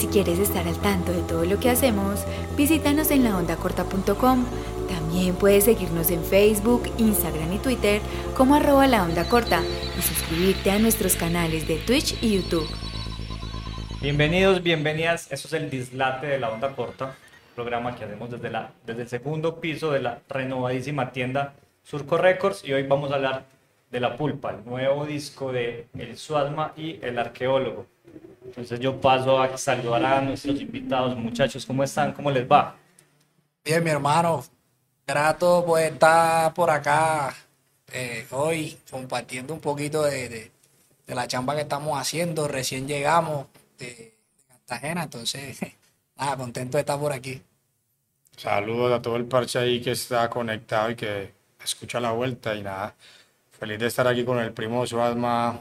Si quieres estar al tanto de todo lo que hacemos, visítanos en laondacorta.com. También puedes seguirnos en Facebook, Instagram y Twitter como arroba la onda corta y suscribirte a nuestros canales de Twitch y YouTube. Bienvenidos, bienvenidas. Eso es el Dislate de la Onda Corta, programa que hacemos desde, la, desde el segundo piso de la renovadísima tienda Surco Records y hoy vamos a hablar de La Pulpa, el nuevo disco de El Suasma y El Arqueólogo. Entonces yo paso a saludar a nuestros invitados. Muchachos, ¿cómo están? ¿Cómo les va? Bien, mi hermano. Grato pues estar por acá eh, hoy compartiendo un poquito de, de, de la chamba que estamos haciendo. Recién llegamos de Cartagena, entonces nada, contento de estar por aquí. Saludos a todo el parche ahí que está conectado y que escucha la vuelta y nada, feliz de estar aquí con el primo Suasma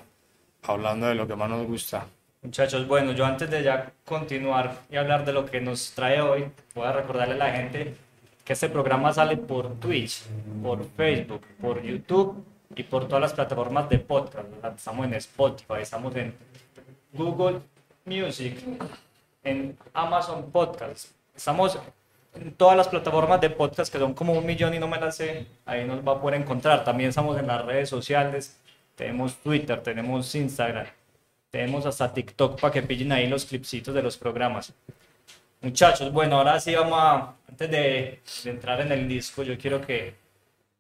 hablando de lo que más nos gusta. Muchachos, bueno, yo antes de ya continuar y hablar de lo que nos trae hoy, voy a recordarle a la gente que este programa sale por Twitch, por Facebook, por YouTube y por todas las plataformas de podcast. Estamos en Spotify, estamos en Google Music, en Amazon Podcast. Estamos en todas las plataformas de podcast que son como un millón y no me las sé. Ahí nos va a poder encontrar. También estamos en las redes sociales. Tenemos Twitter, tenemos Instagram, tenemos hasta TikTok para que pillen ahí los clipsitos de los programas. Muchachos, bueno, ahora sí vamos a, antes de, de entrar en el disco, yo quiero que,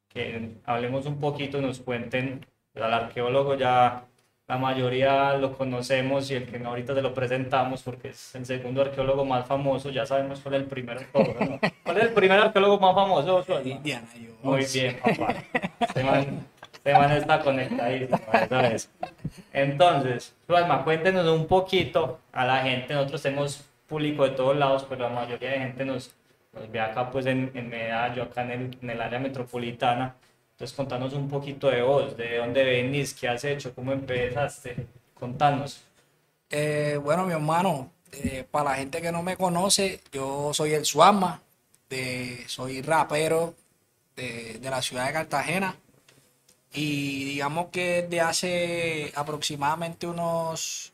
que hablemos un poquito, nos cuenten, al arqueólogo ya la mayoría lo conocemos y el que ahorita se lo presentamos porque es el segundo arqueólogo más famoso, ya sabemos cuál es el primer arqueólogo, ¿no? ¿Cuál es el primer arqueólogo más famoso? Indiana Jones. Muy bien, papá. Este man, este man está conectadísimo, ¿sabes? Entonces, Suelma, cuéntenos un poquito a la gente. Nosotros tenemos público de todos lados, pero la mayoría de gente nos, ve acá pues en, en Medallo, acá en el, área metropolitana. Entonces, contanos un poquito de vos, de dónde venís, qué has hecho, cómo empezaste. Contanos. Eh, bueno, mi hermano, eh, para la gente que no me conoce, yo soy el Suama, de, soy rapero de la ciudad de Cartagena. Y digamos que desde hace aproximadamente unos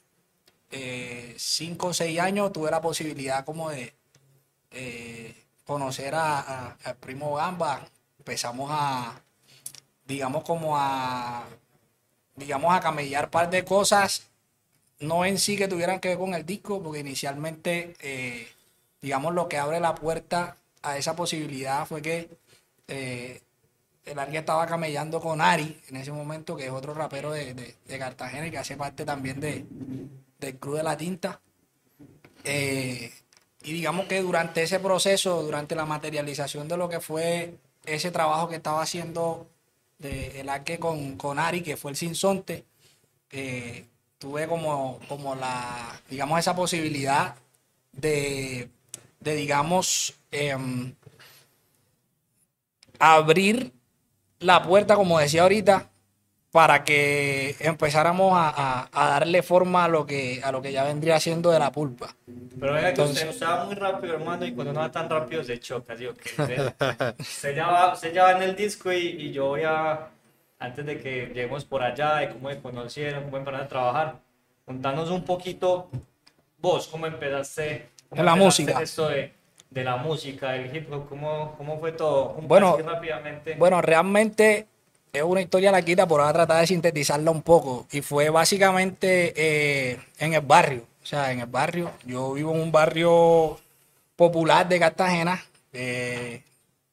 5 o 6 años tuve la posibilidad como de eh, conocer a, a- al primo Gamba. Empezamos a, digamos como a, digamos a camellar par de cosas, no en sí que tuvieran que ver con el disco, porque inicialmente, eh, digamos lo que abre la puerta a esa posibilidad fue que eh, el alguien estaba camellando con Ari en ese momento, que es otro rapero de, de- Cartagena y que hace parte también de, del Club de la Tinta. Eh, y digamos que durante ese proceso, durante la materialización de lo que fue ese trabajo que estaba haciendo el arque con, con Ari, que fue el Sinsonte, eh, tuve como, como la, digamos, esa posibilidad de, de digamos, em, abrir la puerta, como decía ahorita, para que empezáramos a, a- a darle forma a lo que a lo que ya vendría siendo de la pulpa. Pero que Entonces- usted, usted va muy rápido, hermano, y cuando no va tan rápido se choca, ¿sí o qué? Usted, usted ya, va, usted ya va en el disco y, y yo voy a, antes de que lleguemos por allá, de cómo me conocieron, cómo empezaron a trabajar, contanos un poquito vos, cómo empezaste, cómo En la empezaste música. esto de, de la música, del hip hop, cómo, cómo fue todo, un Bueno, rápidamente. Bueno, realmente es una historia larguita, pero voy a tratar de sintetizarla un poco. Y fue básicamente eh, en el barrio. O sea, en el barrio. Yo vivo en un barrio popular de Cartagena. eh,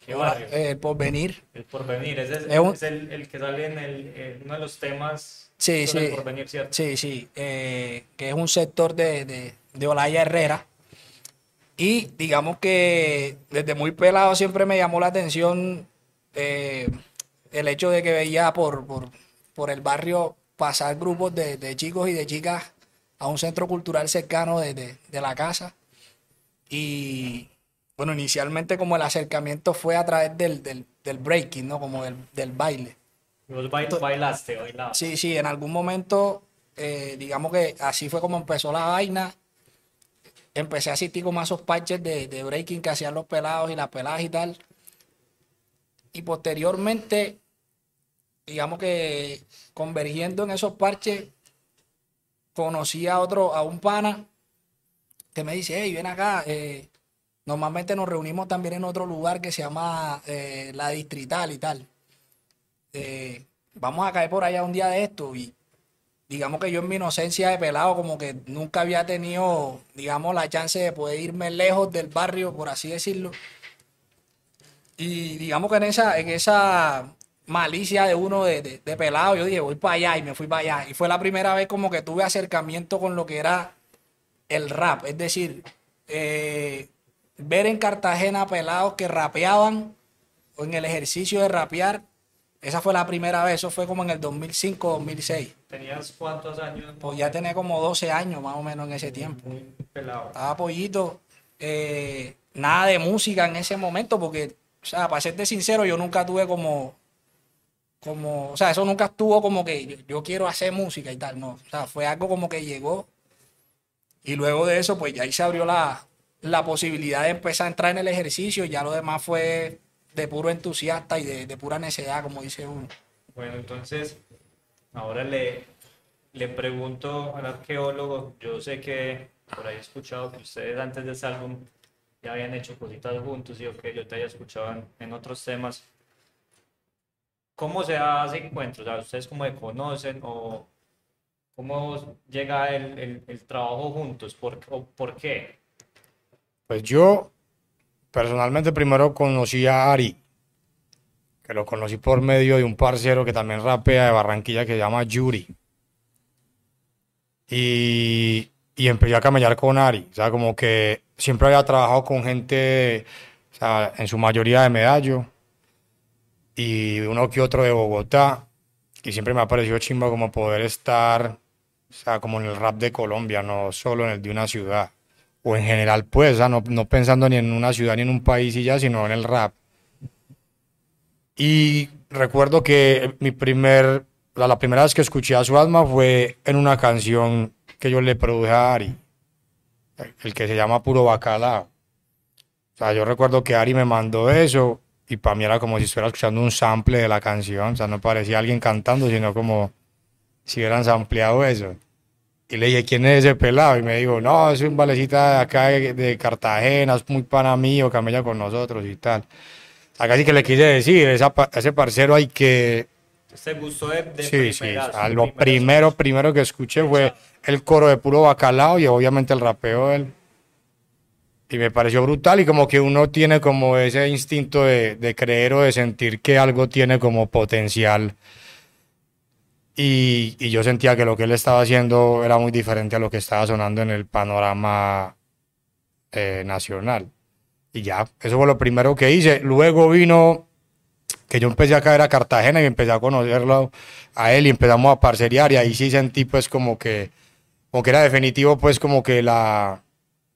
¿Qué barrio? eh, el porvenir. el porvenir, ese es, es un- es el, el que sale en, el, en uno de los temas Sí, sobre sí. el porvenir, ¿cierto? Sí, sí, eh, que es un sector de, de, de Olaya Herrera. Y digamos que desde muy pelado siempre me llamó la atención eh, el hecho de que veía por, por, por el barrio pasar grupos de, de chicos y de chicas a un centro cultural cercano de, de- de la casa. Y bueno, inicialmente como el acercamiento fue a través del, del, del breaking, ¿no? Como del, del baile. Vos bail- bailaste, bailabas. Sí, sí, en algún momento, eh, digamos que así fue como empezó la vaina. Empecé a asistir como a esos parches de, de breaking que hacían los pelados y las peladas y tal. Y posteriormente, digamos que convergiendo en esos parches, conocí a otro, a un pana que me dice, hey, ven acá. eh, normalmente nos reunimos también en otro lugar que se llama eh, La Distrital y tal. Eh, vamos a caer por allá un día de esto y digamos que yo en mi inocencia de pelado como que nunca había tenido, digamos, la chance de poder irme lejos del barrio, por así decirlo. Y digamos que en esa, en esa malicia de uno de, de- pelado, yo dije, voy para allá y me fui para allá. Y fue la primera vez como que tuve acercamiento con lo que era el rap. Es decir, eh, ver en Cartagena pelados que rapeaban o en el ejercicio de rapear. Esa fue la primera vez, eso fue como en el 2005, 2006. ¿Tenías cuántos años? Pues ya tenía como 12 años más o menos en ese tiempo. Muy pelado. Estaba pollito, eh, nada de música en ese momento, porque, o sea, para serte sincero, yo nunca tuve como, como, o sea, eso nunca estuvo como que yo, yo quiero hacer música y tal, no. O sea, fue algo como que llegó y luego de eso, pues ya ahí se abrió la, la posibilidad de empezar a entrar en el ejercicio, ya lo demás fue de puro entusiasta y de, de pura necedad, como dice uno. Bueno, entonces, ahora le, le pregunto al arqueólogo, yo sé que por ahí he escuchado que ustedes antes de ese álbum ya habían hecho cositas juntos y que yo te haya escuchado en, en otros temas. ¿Cómo se hace encuentro? O sea, ¿ustedes cómo se conocen o cómo llega el, el- el trabajo juntos? ¿Por, o ¿Por qué? Pues yo personalmente primero conocí a Ari, que lo conocí por medio de un parcero que también rapea de Barranquilla que se llama Yuri. Y, y empecé a camellar con Ari, o sea, como que siempre había trabajado con gente, o sea, en su mayoría de Medallo y uno que otro de Bogotá. Y siempre me ha parecido chimba como poder estar, o sea, como en el rap de Colombia, no solo en el de una ciudad o en general, pues, o sea, no, pensando ni en una ciudad ni en un país y ya, sino en el rap. Y recuerdo que mi primer, la, primera vez que escuché a su alma fue en una canción que yo le produje a Ari, el, el que se llama Puro Bacalao. O sea, yo recuerdo que Ari me mandó eso y para mí era como si estuviera escuchando un sample de la canción, o sea, no parecía alguien cantando, sino como si hubieran sampleado eso. Y le dije, ¿quién es ese pelado? Y me dijo, no, es un valecita de acá de, de Cartagena, es muy pana mío, camella con nosotros y tal. Sea, casi que le quise decir, esa ese parcero hay que... ¿Se gustó de, de Sí, sí, de lo primero, primero que escuché fue el coro de puro bacalao y obviamente el rapeo de él. Y me pareció brutal y como que uno tiene como ese instinto de, de creer o de sentir que algo tiene como potencial. Y, y yo sentía que lo que él estaba haciendo era muy diferente a lo que estaba sonando en el panorama eh, nacional. Y ya, eso fue lo primero que hice. Luego vino que yo empecé a caer a Cartagena y empecé a conocerlo a él y empezamos a parceriar y ahí sí sentí pues como que, como que era definitivo pues como que la,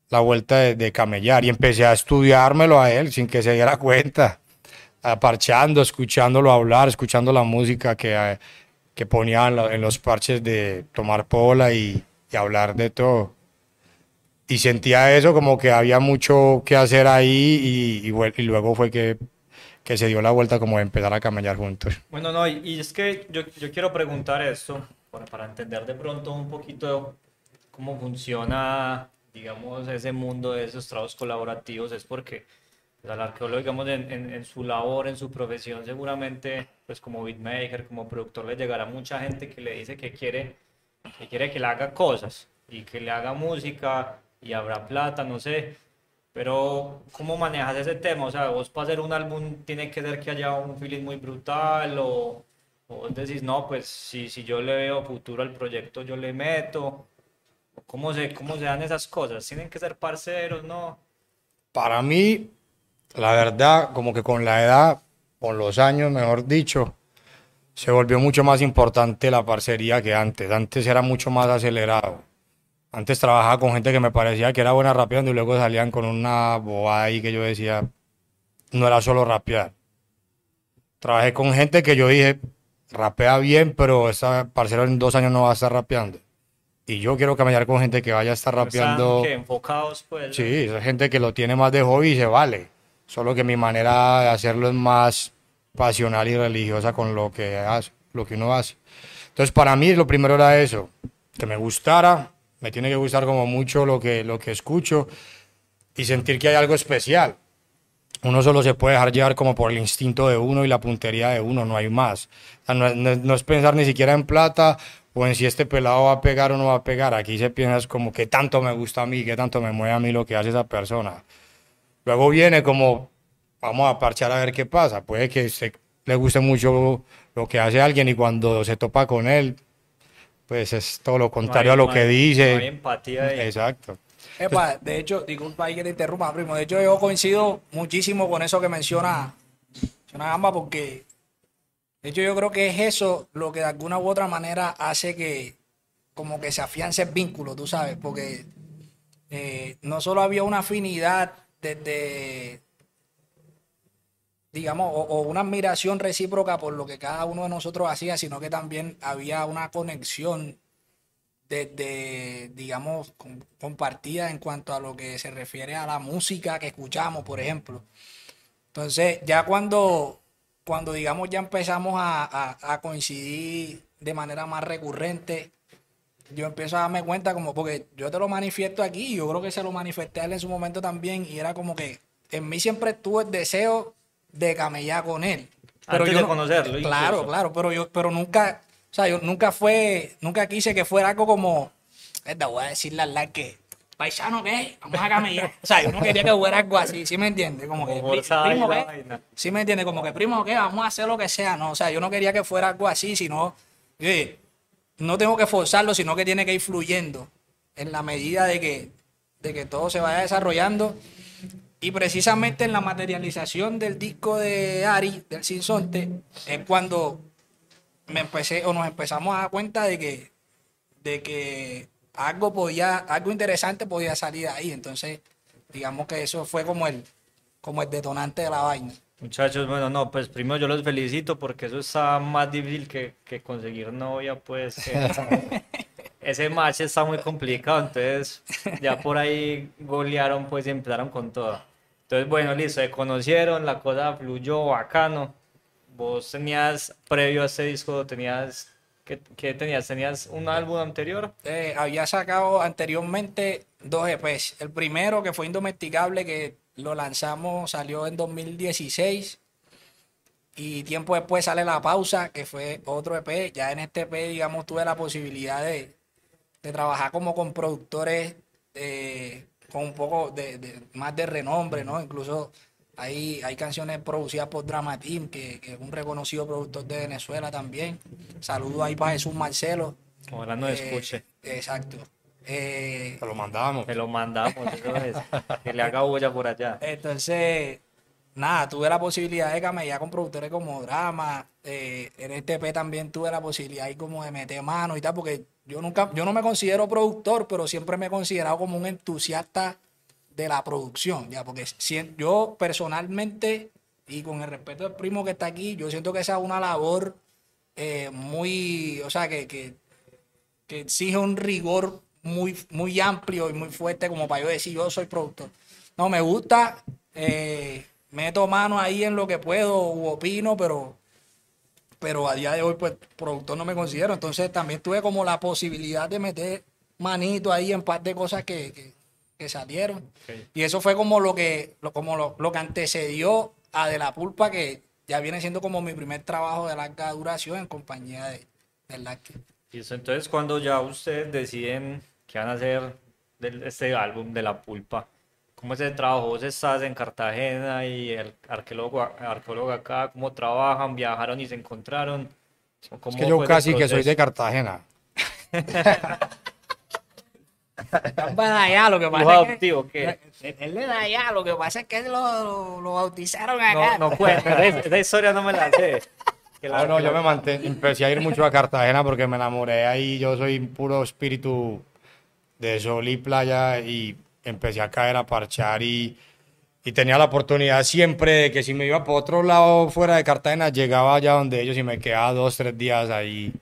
la vuelta de, de camellar y empecé a estudiármelo a él sin que se diera cuenta, a parchando, escuchándolo hablar, escuchando la música que, eh, que ponía en, lo- en los parches de tomar pola y, hablar de todo. Y sentía eso como que había mucho que hacer ahí y, luego fue que, que se dio la vuelta como de empezar a camellar juntos. Bueno, no, y, es que yo, yo quiero preguntar esto para, para entender de pronto un poquito cómo funciona, digamos, ese mundo de esos trabajos colaborativos, es porque al arqueólogo, digamos, en, en, en su labor, en su profesión, seguramente, pues como beatmaker, como productor, le llegará mucha gente que le dice que quiere que quiere que le haga cosas y que le haga música y habrá plata, no sé. Pero, ¿cómo manejas ese tema? O sea, vos para hacer un álbum tiene que ser que haya un feeling muy brutal o, o decís, no, pues si, si yo le veo futuro al proyecto, yo le meto. ¿Cómo se, ¿Cómo se dan esas cosas? ¿Tienen que ser parceros, no? Para mí, la verdad, como que con la edad, con los años, mejor dicho, se volvió mucho más importante la parcería que antes. Antes era mucho más acelerado. Antes trabajaba con gente que me parecía que era buena rapeando y luego salían con una bobada ahí que yo decía, no era solo rapear. Trabajé con gente que yo dije, rapea bien, pero esa parcero en dos años no va a estar rapeando. Y yo quiero camellar con gente que vaya a estar rapeando. Enfocados, pues. Sí, esa gente que lo tiene más de hobby y se vale. Solo que mi manera de hacerlo es más pasional y religiosa con lo que hace, lo que uno hace. Entonces, para mí lo primero era eso, que me gustara Me tiene que gustar como mucho lo que, lo que escucho y sentir que hay algo especial. Uno solo se puede dejar llevar como por el instinto de uno y la puntería de uno, no hay más. No, es- pensar ni siquiera en plata o en si este pelado va a pegar o no va a pegar. Aquí se piensa como que tanto me gusta a mí, que tanto me mueve a mí lo que hace esa persona. Luego viene como, vamos a parchar a ver qué pasa. Puede que se, le guste mucho lo que hace alguien y cuando se topa con él, pues es todo lo contrario No hay- a lo no que hay- dice. no hay empatía ahí. Exacto. Epa, de hecho, disculpa ahí que te interrumpa, primo. De hecho, yo coincido muchísimo con eso que menciona, menciona Gamba, porque de hecho yo creo que es eso lo que de alguna u otra manera hace que como que se afiance el vínculo, tú sabes, porque eh, no solo había una afinidad desde, digamos, o, una admiración recíproca por lo que cada uno de nosotros hacía, sino que también había una conexión desde, digamos, com- compartida en cuanto a lo que se refiere a la música que escuchamos, por ejemplo. Entonces, ya cuando, cuando digamos, ya empezamos a- a coincidir de manera más recurrente, yo empiezo a darme cuenta como, porque yo te lo manifiesto aquí, y yo creo que se lo manifesté a él en su momento también, y era como que en mí siempre estuvo el deseo de camellar con él. Antes yo de no- conocerlo, Claro, incluso. claro, pero yo, pero nunca, o sea, yo nunca fue, nunca quise que fuera algo como, "Esta, voy a decirle al like que, paisano, ¿qué? Vamos a camellar. O sea, yo no quería que fuera algo así, ¿sí me entiendes? Como que, Como "Pri- forzada primo, ¿qué? ¿Sí me entiendes? Como que, primo, ¿qué? Vamos a hacer lo que sea, ¿no? O sea, yo no quería que fuera algo así, sino, oye, no tengo que forzarlo, sino que tiene que ir fluyendo en la medida de que, de que todo se vaya desarrollando. Y precisamente en la materialización del disco de Ari, del Sinsonte, es cuando me empecé o nos empezamos a dar cuenta de que, de que algo podía, algo interesante podía salir de ahí. Entonces, digamos que eso fue como el, como el detonante de la vaina. Muchachos, bueno, no, pues primero yo los felicito porque eso está más difícil que, que conseguir novia, pues eh, ese match está muy complicado, entonces ya por ahí golearon pues y empezaron con todo. Entonces, bueno, listo, se conocieron, la cosa fluyó bacano. Vos tenías, previo a este disco, tenías, ¿qué, qué tenías? ¿Tenías un álbum anterior? Eh, había sacado anteriormente dos EPs. El primero, que fue Indomesticable, que lo lanzamos, salió en 2016. Y tiempo después sale La Pausa, que fue otro EP. Ya en este EP, digamos, tuve la posibilidad de, de trabajar como con productores eh, con un poco de, de- más de renombre, ¿no? Incluso hay, hay canciones producidas por Drama Team, que, que es un reconocido productor de Venezuela también. Saludo ahí para Jesús Marcelo. Ojalá no Eh, escuche. Exacto. Eh, Te lo mandamos. Te lo mandamos, eso es, que le haga bulla por allá. entonces, nada, tuve la posibilidad de camellar con productores como Drama. eh, en este EP también tuve la posibilidad ahí como de meter mano y tal, porque yo nunca, yo no me considero productor, pero siempre me he considerado como un entusiasta de la producción, ya, porque si- yo personalmente, y con el respeto del primo que está aquí, yo siento que esa es una labor eh, muy, o sea, que, que, que exige un rigor muy, muy amplio y muy fuerte como para yo decir yo soy productor. No, me gusta, eh, meto mano ahí en lo que puedo u opino, pero, pero a día de hoy pues productor no me considero. Entonces también tuve como la posibilidad de meter manito ahí en par de cosas que, que, que salieron. Ok. Y eso fue como lo que, lo, como lo, lo que antecedió a De La Pulpa, que ya viene siendo como mi primer trabajo de larga duración en compañía de, de Larky. Listo, entonces cuando ya ustedes deciden que van a hacer del- este álbum de La Pulpa, ¿cómo es el trabajo? Vos estás en Cartagena y el arqueólogo, arqueólogo acá, ¿cómo trabajan? ¿Viajaron y se encontraron? ¿O Es que yo casi que soy de Cartagena. Para allá, lo que ¿Hijo pasa es que... adoptivo? Él de allá, lo que pasa es que lo, lo, lo bautizaron No, acá. no cuenta, esa, esa historia no me la sé. Que la- No, no, que yo la- me manté, empecé a ir mucho a Cartagena porque me enamoré ahí. Yo soy puro espíritu de sol y playa y empecé a caer a parchar y, y tenía la oportunidad siempre de que si me iba por otro lado fuera de Cartagena, llegaba allá donde ellos y me quedaba dos, tres días ahí,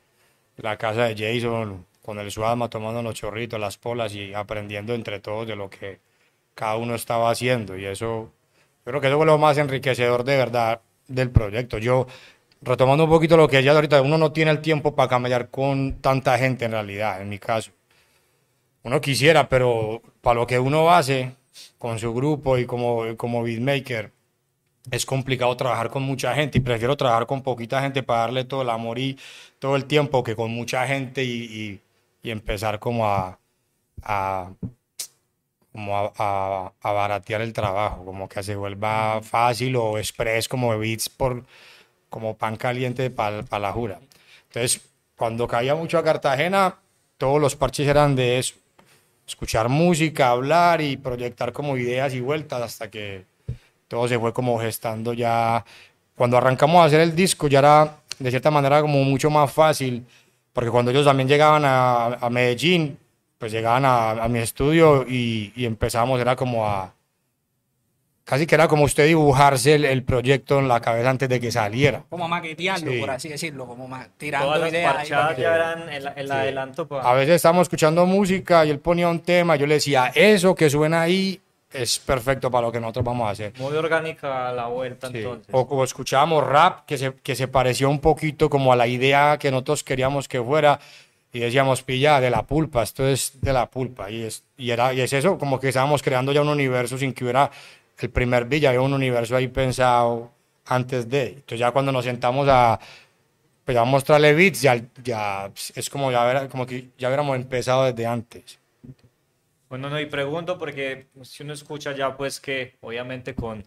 la casa de Jason, con el suama, tomando los chorritos, las polas y aprendiendo entre todos de lo que cada uno estaba haciendo. Y eso, yo creo que eso fue lo más enriquecedor de verdad del proyecto. Yo, retomando un poquito lo que decías ahorita, uno no tiene el tiempo para camellar con tanta gente en realidad, en mi caso. Uno quisiera, pero para lo que uno hace con su grupo y como, como beatmaker, es complicado trabajar con mucha gente y prefiero trabajar con poquita gente para darle todo el amor y todo el tiempo que con mucha gente y, y, empezar como a, a como a, a, a, baratear el trabajo, como que se vuelva fácil o express como beats por como pan caliente para pa la jura. Entonces, cuando caía mucho a Cartagena, todos los parches eran de eso, escuchar música, hablar y proyectar como ideas y vueltas hasta que todo se fue como gestando ya. Cuando arrancamos a hacer el disco ya era de cierta manera como mucho más fácil, porque cuando ellos también llegaban a, Medellín, pues llegaban a, a mi estudio y, y, empezamos, era como a, casi que era como usted dibujarse el, el, proyecto en la cabeza antes de que saliera. Como maquetearlo, sí. por así decirlo, como más, tirando Todas las ideas. parchadas ya eran el, el sí. adelanto. Para... A veces estábamos escuchando música y él ponía un tema, yo le decía, eso que suena ahí es perfecto para lo que nosotros vamos a hacer. Muy orgánica la vuelta Sí. entonces. O como escuchábamos rap, que se, que se pareció un poquito como a la idea que nosotros queríamos que fuera, y decíamos, pilla, de la pulpa, esto es de la pulpa, y es, y era, y es eso, como que estábamos creando ya un universo sin que hubiera el primer ya había un universo ahí pensado antes de, entonces ya cuando nos sentamos a, pues a mostrarle beats, ya, ya es como, ya, ver- como que ya hubiéramos empezado desde antes. Bueno, no, y pregunto porque si uno escucha ya pues que obviamente con,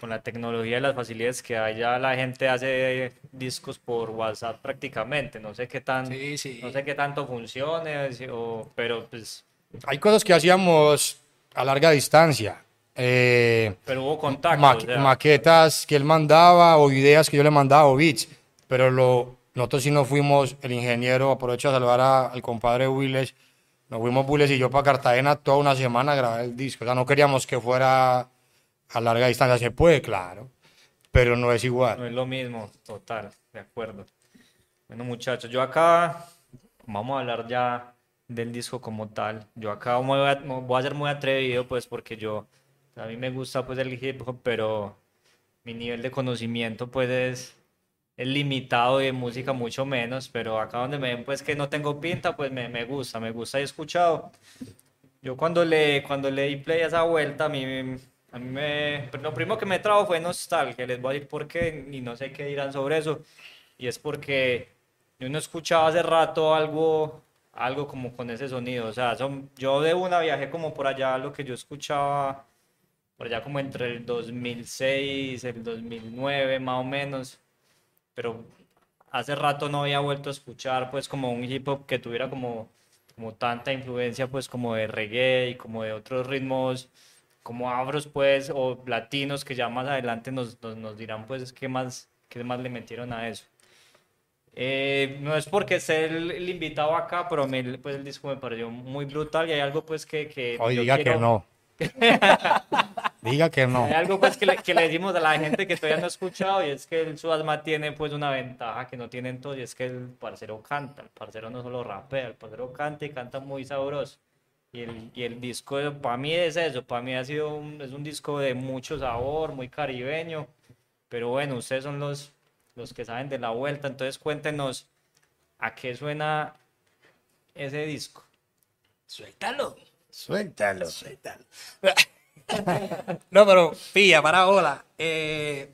con la tecnología y las facilidades que hay, ya la gente hace discos por WhatsApp prácticamente, no sé qué tan, Sí, sí. no sé qué tanto funcione, o- pero pues, Hay cosas que hacíamos a larga distancia. Eh, pero hubo contacto, ma- sea, maquetas que él mandaba o ideas que yo le mandaba o beats, pero lo, nosotros sí nos fuimos, el ingeniero, aprovecho a saludar a- al compadre Willes, nos fuimos Willes y yo para Cartagena toda una semana a grabar el disco, o sea, no queríamos que fuera a larga distancia, se puede, claro, pero no es igual. no es lo mismo, total, de acuerdo. Bueno muchachos, yo acá, vamos a hablar ya del disco como tal, yo acá voy a, voy a ser muy atrevido pues porque yo, a mí me gusta pues el hip hop, pero mi nivel de conocimiento pues es, limitado y de música mucho menos, pero acá donde me ven pues que no tengo pinta, pues me, me gusta, me gusta y he escuchado. Yo cuando le, cuando le di play a esa vuelta, a mí, a mí me, lo primero que me trajo fue nostalgia, les voy a decir por qué y no sé qué dirán sobre eso, y es porque yo no escuchaba hace rato algo, algo como con ese sonido, o sea, son, yo de una viajé como por allá lo que yo escuchaba, por allá como entre el 2006, el 2009 más o menos, pero hace rato no había vuelto a escuchar pues como un hip hop que tuviera como, como tanta influencia pues como de reggae y como de otros ritmos como afros pues o latinos que ya más adelante nos, nos, nos dirán pues qué más, qué más le metieron a eso. Eh, no es porque sea el, el invitado acá, pero a mí, pues el disco me pareció muy brutal y hay algo pues que... que Hoy yo diga que quiero- no. Diga que no. hay algo pues que le, que le decimos a la gente que todavía no ha escuchado y es que el Suasma tiene pues una ventaja que no tienen todos y es que el parcero canta, el parcero no solo rapea, el parcero canta y canta muy sabroso. Y el, y el disco para mí es eso, para mí ha sido un, es un disco de mucho sabor, muy caribeño, pero bueno, ustedes son los, los que saben de la vuelta, entonces cuéntenos a qué suena ese disco. Suéltalo. Suéltalo. Suéltalo. no, pero pilla, para hola. Eh,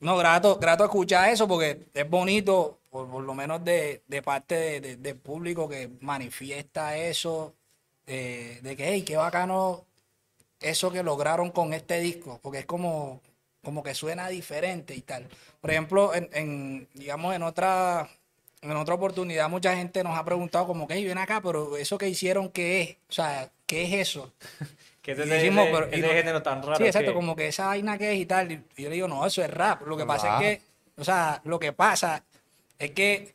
no, grato, grato escuchar eso porque es bonito, por, por lo menos de, de parte de- de- del público que manifiesta eso, eh, de que, hey, qué bacano eso que lograron con este disco, porque es como, como que suena diferente y tal. Por ejemplo, en, en, digamos, en otra, en otra oportunidad mucha gente nos ha preguntado como que, hey, ven acá, pero eso que hicieron, ¿qué es? O sea, ¿qué es eso? Que ese, decimos, ese- pero- y ese no- género tan raro Sí, exacto, que- como que esa vaina que es y tal. Y yo le digo, no, eso es rap. Lo que pasa es que, o sea, lo que pasa es que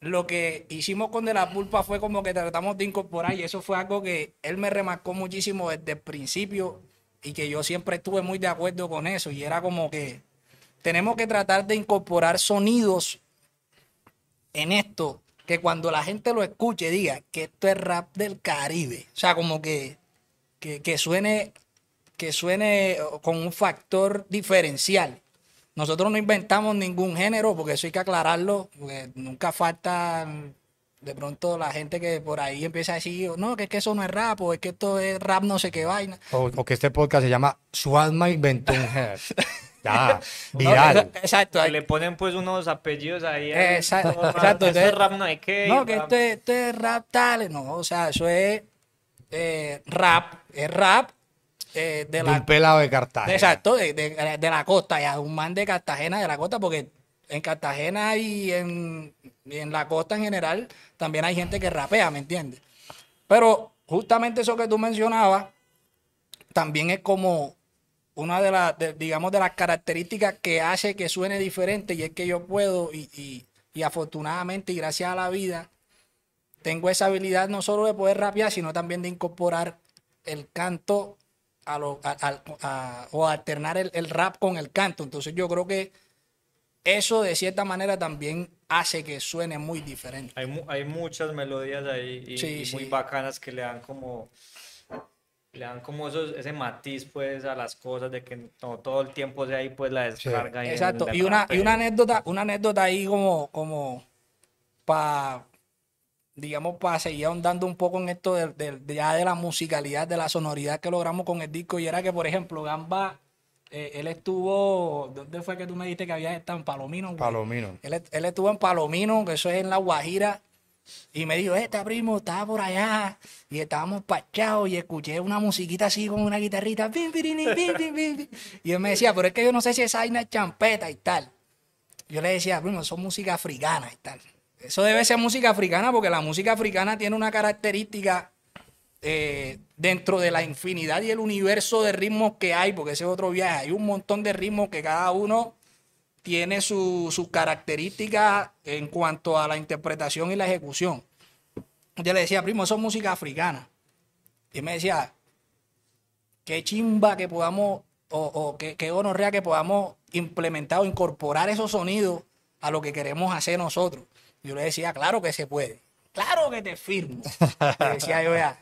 lo que hicimos con De La Pulpa fue como que tratamos de incorporar y eso fue algo que él me remarcó muchísimo desde el principio y que yo siempre estuve muy de acuerdo con eso y era como que tenemos que tratar de incorporar sonidos en esto que cuando la gente lo escuche diga que esto es rap del Caribe. O sea, como que, que, suene que suene con un factor diferencial. Nosotros no inventamos ningún género, porque eso hay que aclararlo, porque nunca faltan de pronto la gente que por ahí empieza a decir, no, que es que eso no es rap, o es que esto es rap no sé qué vaina. O, o que este podcast se llama Suadma inventó un head. Ya, No, viral. exacto. Que le ponen pues unos apellidos ahí. Exacto, rap, exacto, esto es entonces- rap no hay qué. No, que esto es, esto es rap tal, no, o sea, eso es eh, rap, es rap eh, de De la... un pelado de Cartagena. Exacto, de, de- de la costa, ya, un man de Cartagena, de la costa, porque en Cartagena y en, y en la costa en general también hay gente que rapea, ¿me entiendes? Pero justamente eso que tú mencionabas también es como una de las, digamos, de las características que hace que suene diferente y es que yo puedo y, y- y afortunadamente y gracias a la vida tengo esa habilidad no solo de poder rapear, sino también de incorporar el canto a lo, a- o alternar el, el rap con el canto. Entonces yo creo que eso de cierta manera también hace que suene muy diferente. Hay, mu- hay muchas melodías ahí y, Sí, y muy sí. bacanas que le dan como le dan como esos, ese matiz pues a las cosas de que no todo el tiempo sea ahí pues la descarga y el- Exacto. Y una, y una anécdota, una anécdota ahí como, como para, digamos, para seguir ahondando un poco en esto de, de- de- ya de la musicalidad, de la sonoridad que logramos con el disco. Y era que, por ejemplo, Gamba, eh, él estuvo, ¿dónde fue que tú me dijiste que había estado? En Palomino. güey? Palomino. Él, él estuvo en Palomino, que eso es en La Guajira, y me dijo, esta primo, estaba por allá, y estábamos pachados, y escuché una musiquita así con una guitarrita, pim, pirini, pim, pim. y él me decía, pero es que yo no sé si esa vaina es champeta y tal. Yo le decía, primo, eso es música africana y tal. Eso debe ser música africana porque la música africana tiene una característica eh, dentro de la infinidad y el universo de ritmos que hay, porque ese es otro viaje. Hay un montón de ritmos que cada uno tiene su- sus características en cuanto a la interpretación y la ejecución. Yo le decía, primo, eso es música africana. Y me decía, qué chimba que podamos, o, o qué, qué gonorrea que podamos implementar o incorporar esos sonidos a lo que queremos hacer nosotros. Yo le decía, claro que se puede. Claro que te firmo. Le decía yo, ya.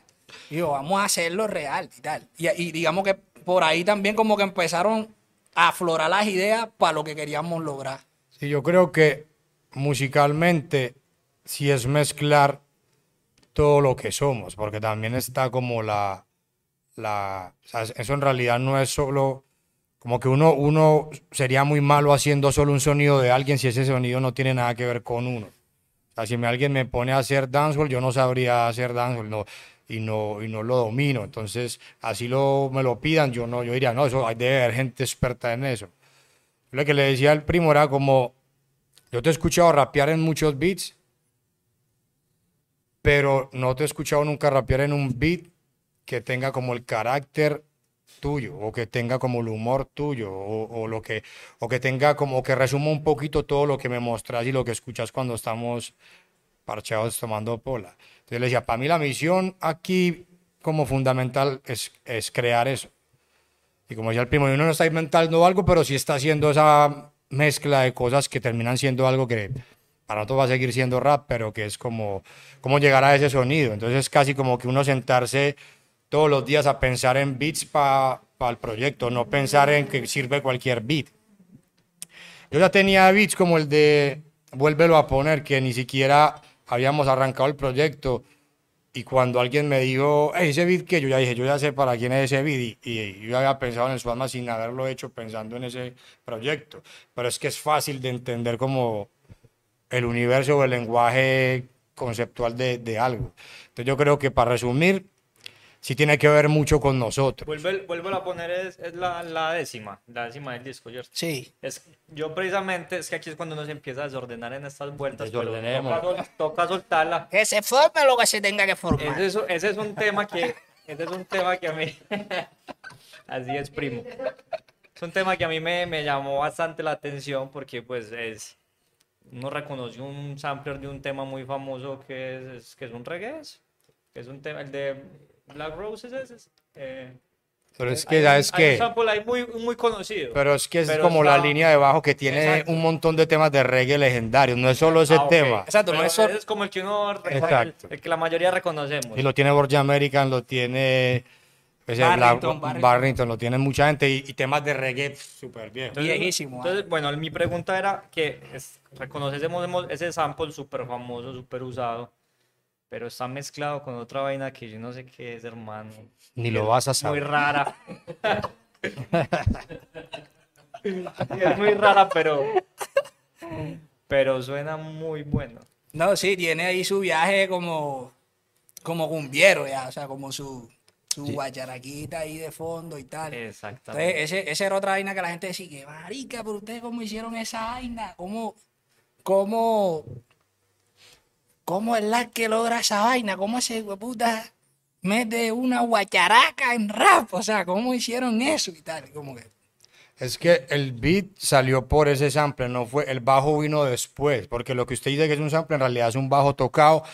Digo, vamos a hacerlo real y tal. Y, digamos que por ahí también como que empezaron a aflorar las ideas para lo que queríamos lograr. Sí, yo creo que musicalmente sí es mezclar todo lo que somos, porque también está como la, la, eso en realidad no es solo, como que uno, uno sería muy malo haciendo solo un sonido de alguien si ese sonido no tiene nada que ver con uno. O sea, si me, alguien me pone a hacer dancehall, yo no sabría hacer dancehall, no, y no, y no lo domino. Entonces, así lo, me lo pidan, yo no, yo diría, no, eso hay debe haber gente experta en eso. Lo que le decía al primo era como, yo te he escuchado rapear en muchos beats, pero no te he escuchado nunca rapear en un beat que tenga como el carácter tuyo, o que tenga como el humor tuyo, o, o lo que, o que tenga como que resuma un poquito todo lo que me mostras y lo que escuchas cuando estamos parchados tomando pola. Entonces le decía, para mí la misión aquí como fundamental es, es crear eso. Y como decía el primo, uno no está inventando algo, pero sí está haciendo esa mezcla de cosas que terminan siendo algo que para nosotros va a seguir siendo rap, pero que es como, como llegar a ese sonido. Entonces es casi como que uno sentarse todos los días a pensar en beats para el proyecto, no pensar en que sirve cualquier beat. Yo ya tenía beats como el de Vuélvelo a poner, que ni siquiera habíamos arrancado el proyecto. Y cuando alguien me dijo, "Ey, ese beat que yo ya dije, yo ya sé para quién es ese beat. Y, y yo había pensado en el Suama sin haberlo hecho pensando en ese proyecto. Pero es que es fácil de entender como el universo o el lenguaje conceptual de, de algo. Entonces yo creo que para resumir, sí tiene que ver mucho con nosotros. Vuelve, vuelve a poner es, es la, la décima, la décima del disco, ¿cierto? Sí. Es, yo precisamente, es que aquí es cuando uno se empieza a desordenar en estas vueltas, pero Desordenemos. toca, toca soltarla. Que se forme lo que se tenga que formar. Ese es, ese es un tema que, ese es un tema que a mí, así es primo, es un tema que a mí me, me llamó bastante la atención porque pues es, uno reconoció un sampler de un tema muy famoso que es, es- que es un reggae, que es un tema, el de Black Roses, ese es, eh, Pero es hay que, un- ¿sabes un qué? sample ahí muy, muy conocido. Pero es que es Pero como la línea de bajo que tiene Exacto. un montón de temas de reggae legendarios. No es solo ese Ah, ok. tema. Exacto, no Pero es solo- es como el que uno Exacto. El, el que la mayoría reconocemos. Y lo tiene Borgia American, lo tiene ese Barrington, Black- Barrington. Barrington, lo tiene mucha gente. Y, y temas de reggae súper bien. Entonces, Viejísimo, Entonces, bueno, mi pregunta era que es- reconocemos ese sample súper famoso, súper usado. Pero está mezclado con otra vaina que yo no sé qué es, hermano. Ni lo vas a Muy saber. rara. es muy rara, pero. Pero suena muy bueno. No, sí, tiene ahí su viaje como, como cumbiero ya, o sea, como su, su guacharaquita ahí de fondo y tal. Exactamente. Entonces, ese, esa era otra vaina que la gente decía, que marica, pero ustedes cómo hicieron esa vaina, cómo, cómo, cómo es la que logra esa vaina, cómo ese puta mete una guacharaca en rap, o sea, cómo hicieron eso y tal, como que, Es que el beat salió por ese sample, no fue, el bajo vino después, porque lo que usted dice que es un sample en realidad es un bajo tocado,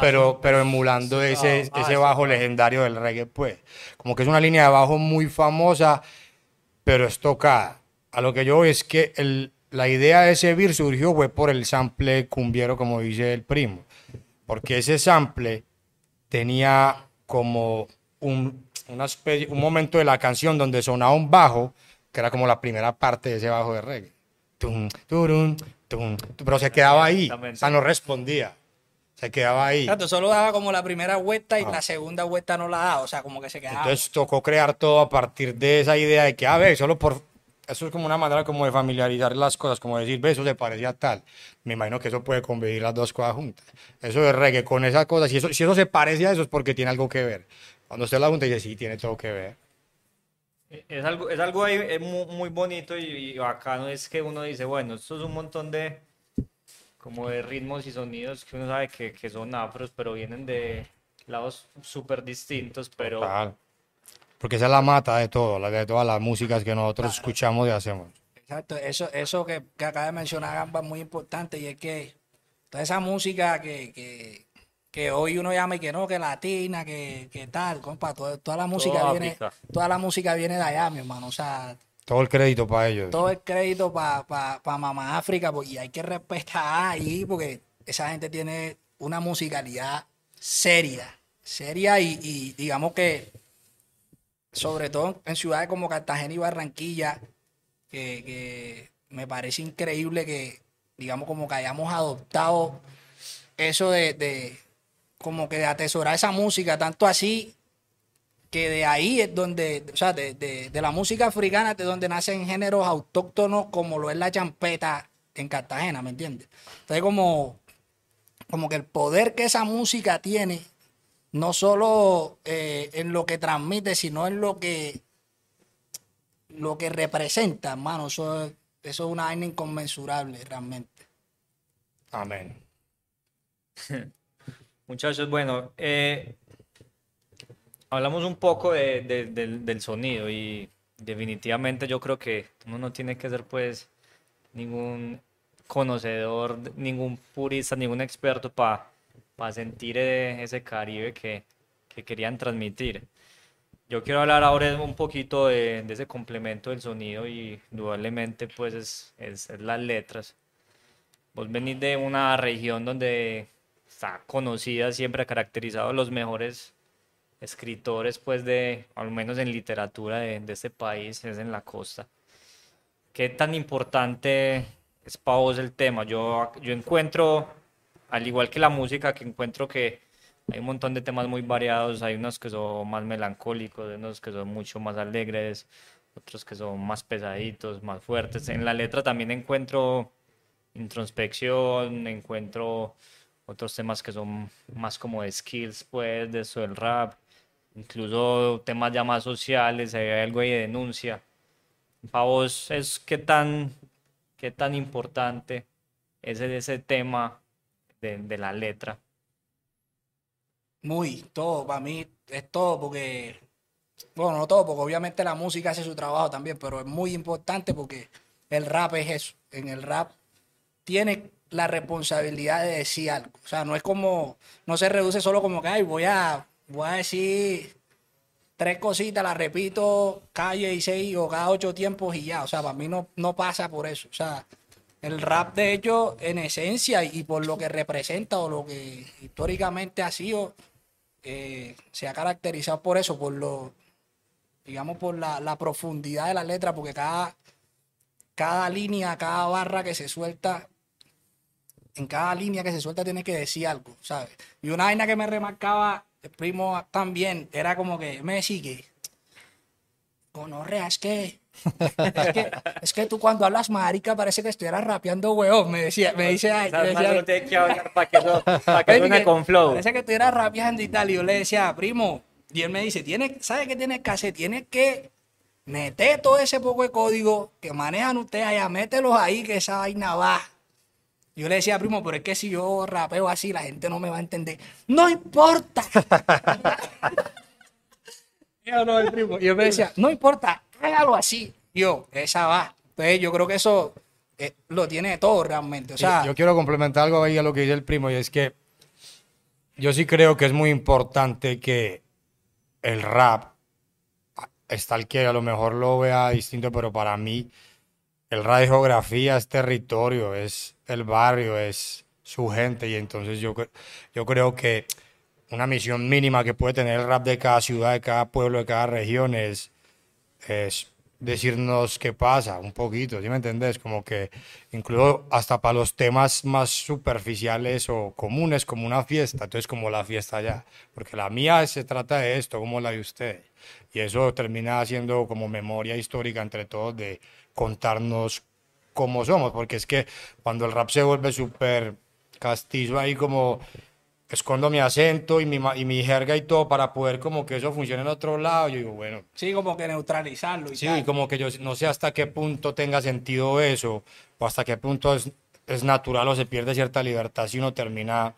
pero, pero emulando ese, ah, ese sí, bajo legendario del reggae, pues. Como que es una línea de bajo muy famosa, pero es tocada. A lo que yo voy es que el, la idea de ese beat surgió fue por el sample cumbiero, como dice el primo. Porque ese sample tenía como un, una especie, un momento de la canción donde sonaba un bajo, que era como la primera parte de ese bajo de reggae. Tum, turun, tum, tu- pero se quedaba ahí, o sea, no respondía. Se quedaba ahí. Exacto, solo daba como la primera vuelta y la segunda vuelta no la daba, o sea, como que se quedaba. Entonces tocó crear todo a partir de esa idea de que, a ver, solo por... Eso es como una manera como de familiarizar las cosas, como decir, ve, eso se parecía a tal. Me imagino que eso puede convivir las dos cosas juntas. Eso de reggae con esas cosas, si eso, si eso se parece a eso es porque tiene algo que ver. Cuando usted la junta dice, sí, tiene todo que ver. Es algo, es algo ahí eh, mu- muy, bonito y, y bacano. Es que uno dice, bueno, esto es un montón de como de ritmos y sonidos que uno sabe que, que son afros, pero vienen de lados súper distintos, pero Total. Porque esa es la mata de todo, la de todas las músicas que nosotros escuchamos y hacemos. Exacto, eso, eso que, que acaba de mencionar Gamba es muy importante y es que toda esa música que, que, que hoy uno llama y que no, que latina, que, que tal, compa, toda, toda la música Toda viene, África. toda la música viene de allá, mi hermano. O sea, Todo el crédito para ellos. todo el crédito para pa, pa Mamá África, pues, y hay que respetar ahí, porque esa gente tiene una musicalidad seria, seria y, y digamos que, sobre todo en ciudades como Cartagena y Barranquilla, que, me parece increíble que, digamos, como que hayamos adoptado eso de, como que de atesorar esa música, tanto así que de ahí es donde, o sea, de, de- de la música africana de donde nacen géneros autóctonos como lo es la champeta en Cartagena, ¿me entiendes? Entonces como, como que el poder que esa música tiene, no solo eh, en lo que transmite, sino en lo que, lo que representa, hermano, eso, es- eso es una vaina inconmensurable realmente. Amén. Muchachos, bueno, eh, hablamos un poco de- de- del, del sonido y definitivamente yo creo que uno no tiene que ser pues ningún conocedor, ningún purista, ningún experto para sentir eh, ese Caribe que, que querían transmitir. Yo quiero hablar ahora un poquito de, de ese complemento del sonido y indudablemente pues es, es- es las letras. Vos venís de una región donde está conocida, siempre ha caracterizado a los mejores escritores, pues de, al menos en literatura de, de este país, es en la costa. ¿Qué tan importante es para vos el tema? Yo, yo encuentro, al igual que la música, que encuentro que hay un montón de temas muy variados, hay unos que son más melancólicos, hay unos que son mucho más alegres, otros que son más pesaditos, más fuertes. En la letra también encuentro introspección, encuentro otros temas que son más como de skills, pues, de eso del rap, incluso temas ya más sociales, hay algo ahí de denuncia. Para vos, es qué tan, qué tan importante es ese tema de, de la letra. Muy, todo, para mí es todo porque, bueno, no todo, porque obviamente la música hace su trabajo también, pero es muy importante porque el rap es eso. En el rap tiene la responsabilidad de decir algo. O sea, no es como, no se reduce solo como que, ay, voy a, voy a decir tres cositas, las repito cada 16 o cada ocho tiempos y ya. O sea, para mí no, no pasa por eso. O sea, el rap, de hecho, en esencia y por lo que representa o lo que históricamente ha sido, eh, se ha caracterizado por eso, por lo, digamos, por la, profundidad de la letra, porque cada, cada línea, cada barra que se suelta en cada línea que se suelta tiene que decir algo, ¿sabes? Y una vaina que me remarcaba el primo también era como que me decía que, gonorrea, es que, es que, es que tú cuando hablas marica parece que estuvieras rapeando, weón, me decía, me dice, ay, O sea, me más decía, no tiene que hablar para que, para que suene con flow. Parece que estuvieras rapeando y tal. Y yo le decía, primo, y él me dice, tiene, ¿sabe qué tienes que hacer? Tienes que meter todo ese poco de código que manejan ustedes allá, mételos ahí, que esa vaina va. Yo le decía, primo, pero es que si yo rapeo así, la gente no me va a entender. No importa. yo no, el primo. Yo me decía, no importa, hágalo así. Yo, esa va. Entonces yo creo que eso eh, lo tiene todo realmente. O sea, yo quiero complementar algo ahí a lo que dice el primo, y es que yo sí creo que es muy importante que el rap, está el que a lo mejor lo vea distinto, pero para mí el rap es geografía, es territorio, es el barrio, es su gente, y entonces yo, yo creo que una misión mínima que puede tener el rap de cada ciudad, de cada pueblo, de cada región es, es decirnos qué pasa un poquito, ¿sí me entendés? Como que incluso hasta para los temas más superficiales o comunes, como una fiesta, entonces como la fiesta allá, porque la mía se trata de esto, como la de ustedes, y eso termina siendo como memoria histórica entre todos de contarnos cómo somos, porque es que cuando el rap se vuelve súper castizo ahí como escondo mi acento y mi, y mi jerga y todo para poder como que eso funcione en otro lado, yo digo, bueno, sí, como que neutralizarlo y Sí, tal. como que yo no sé hasta qué punto tenga sentido eso, o hasta qué punto es, es natural o se pierde cierta libertad si uno termina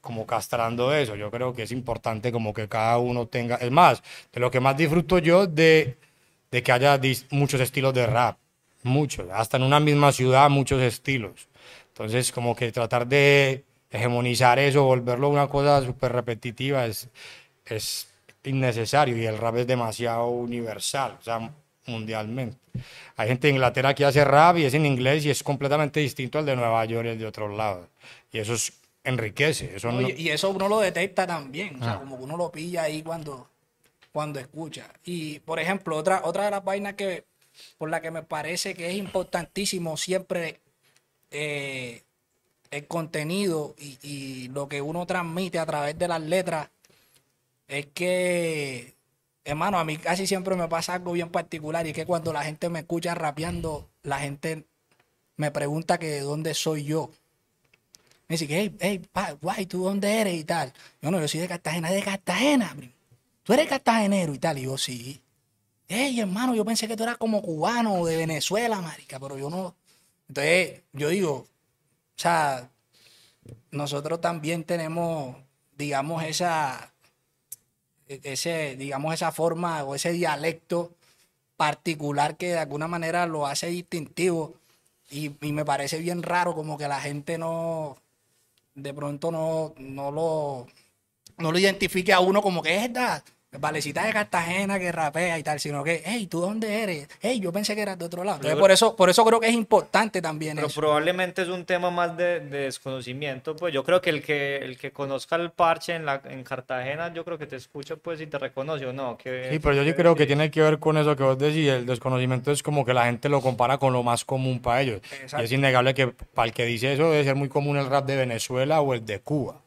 como castrando eso. Yo creo que es importante como que cada uno tenga, es más, de lo que más disfruto yo de, de que haya muchos estilos de rap, muchos, hasta en una misma ciudad muchos estilos. Entonces como que tratar de hegemonizar eso, volverlo una cosa súper repetitiva es, es innecesario y el rap es demasiado universal, o sea, mundialmente. Hay gente de Inglaterra que hace rap y es en inglés y es completamente distinto al de Nueva York y el de otros lados. Y eso es- enriquece. Eso No, no- y, y eso uno lo detecta también, o sea, Ah. como que uno lo pilla ahí cuando, cuando escucha. Y, por ejemplo, otra, otra de las vainas que, por la que me parece que es importantísimo siempre eh, el contenido y, lo que uno transmite a través de las letras es que, hermano, a mí casi siempre me pasa algo bien particular y es que cuando la gente me escucha rapeando, la gente me pregunta que de dónde soy yo. Me dice que, hey, hey, pa, guay, ¿tú dónde eres y tal? Yo no, yo soy de Cartagena, de Cartagena. Tú eres cartagenero y tal. Y yo, sí. Hey, hermano, yo pensé que tú eras como cubano o de Venezuela, marica, pero yo no. Entonces, yo digo, sea, nosotros también tenemos, digamos, esa, ese, digamos, esa forma o ese dialecto particular que de alguna manera lo hace distintivo. Y, me parece bien raro como que la gente no, de pronto no, no lo, no lo identifique a uno como que es esta valecita de Cartagena que rapea y tal, sino que, hey, ¿tú dónde eres? Hey, yo pensé que eras de otro lado. Entonces, por eso, por eso creo que es importante también Pero eso. probablemente es un tema más de, de desconocimiento, pues yo creo que el que el que conozca el parche en la en Cartagena, yo creo que te escucha pues y te reconoce o no. Que, Sí, pero yo sí creo que tiene que ver con eso que vos decís. El desconocimiento es como que la gente lo compara con lo más común para ellos. Y es innegable que para el que dice eso debe ser muy común el rap de Venezuela o el de Cuba.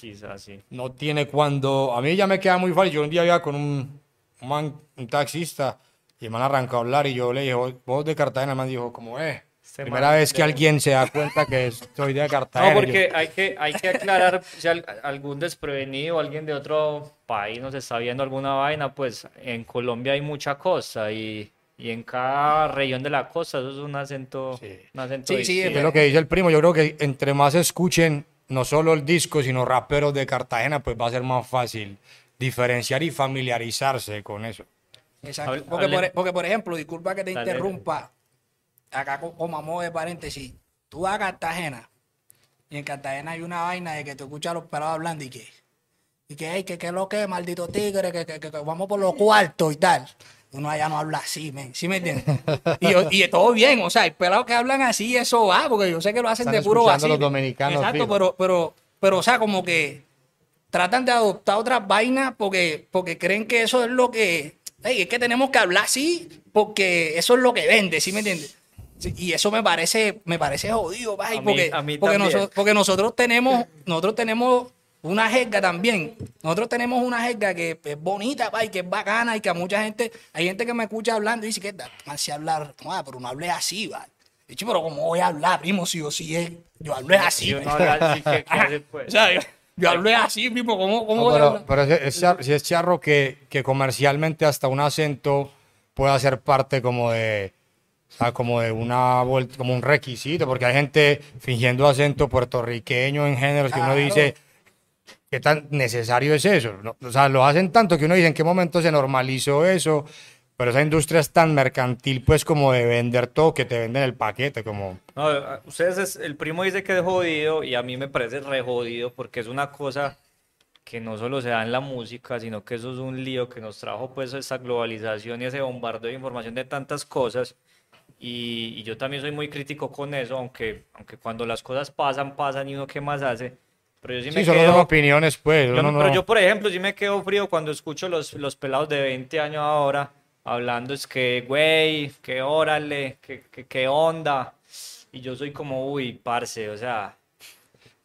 Quizás sí. No tiene cuando... A mí ya me queda muy fácil. Yo un día iba con un, un man, un taxista, y el man arrancó a hablar y yo le dije, "Vos- de Cartagena, el man dijo, como, eh, Este primera man vez que de- alguien se da cuenta que soy de Cartagena. No, porque hay que, hay que aclarar si al- algún desprevenido, alguien de otro país nos está viendo alguna vaina, pues en Colombia hay mucha costa y, y en cada región de la costa eso es un acento, Sí. un acento Sí, sí, es lo que dice el primo. Yo creo que entre más escuchen no solo el disco, sino raperos de Cartagena, pues va a ser más fácil diferenciar y familiarizarse con eso. Exacto. Porque, por, e, porque, por ejemplo, disculpa que te Dale. interrumpa, acá co- como a modo de paréntesis, tú vas a Cartagena y en Cartagena hay una vaina de que te escuchas a los pelados hablando y que, y que, hey, que, que lo que, maldito tigre, que, que, que- que vamos por los cuartos y tal. Uno allá no habla así, men, ¿sí me entiendes? Y, yo- y todo bien, o sea, hay pelados que hablan así, eso va, porque yo sé que lo hacen Están de puro vacío. los dominicanos, Exacto, fijo. pero, pero, pero, o sea, como que tratan de adoptar otras vainas porque, porque creen que eso es lo que. Ey, es que tenemos que hablar así porque eso es lo que vende, ¿sí me entiendes? Y eso me parece, me parece jodido, mí- porque, a mí porque, también. nosotros, porque nosotros tenemos, nosotros tenemos una jerga también. Nosotros tenemos una jerga que es bonita, papi, que es bacana y que a mucha gente, hay gente que me escucha hablando y dice que si hablar, no, pero no hables así, va. Dicho, pero ¿cómo voy a hablar, primo? Si yo sí es, yo hablo así. Si uno habla así, ¿qué- qué hace, pues? O sea, yo, yo hablo es así, primo, ¿cómo, cómo No, voy a pero, hablar? pero es, es si es charro que, que comercialmente hasta un acento pueda ser parte como de, o sea, como de una vuelta, como un requisito, porque hay gente fingiendo acento puertorriqueño en géneros que uno dice, ¿qué tan necesario es eso? No, O sea, lo hacen tanto que uno dice, ¿en qué momento se normalizó eso? Pero esa industria es tan mercantil, pues, como de vender todo, que te venden el paquete, como... No, a- ustedes, es- el primo dice que es jodido y a mí me parece re jodido porque es una cosa que no solo se da en la música, sino que eso es un lío que nos trajo pues esa globalización y ese bombardeo de información de tantas cosas. Y, y yo también soy muy crítico con eso, aunque, aunque cuando las cosas pasan, pasan y uno qué más hace. Pero yo sí, Sí, me solo quedo... son opiniones, pues. Yo, pero no- yo, por ejemplo, sí me quedo frío cuando escucho los, los pelados de 20 años ahora hablando, es que, güey, que órale, que, que, que onda. Y yo soy como, uy, parce, o sea,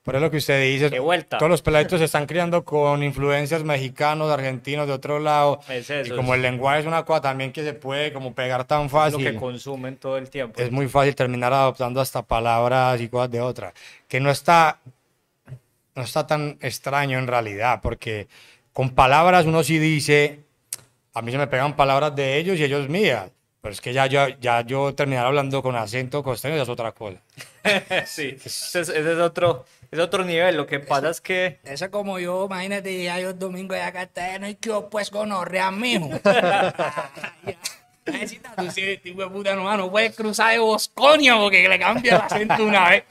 Pero es lo que usted dice. Qué vuelta. Todos los peladitos se están criando con influencias mexicanos, argentinos, de otro lado. Es eso, y como el lenguaje es una cosa también que se puede como pegar tan es lo fácil. que consumen todo el tiempo. es muy fácil terminar adoptando hasta palabras y cosas de otra. Que no está, no está tan extraño en realidad, porque con palabras uno sí dice, a mí se me pegan palabras de ellos y ellos mías. Pero es que ya yo, ya yo terminar hablando con acento costeño ya es otra cosa. sí, ese es, ese es otro, es otro nivel. Lo que pasa es que Eso es como yo, imagínate, ya yo el domingo de acá está, y que yo pues gonorrea, mijo. Necesitas este hijo de puta, no, no puedes cruzar de Bosconia porque le cambia el acento una vez.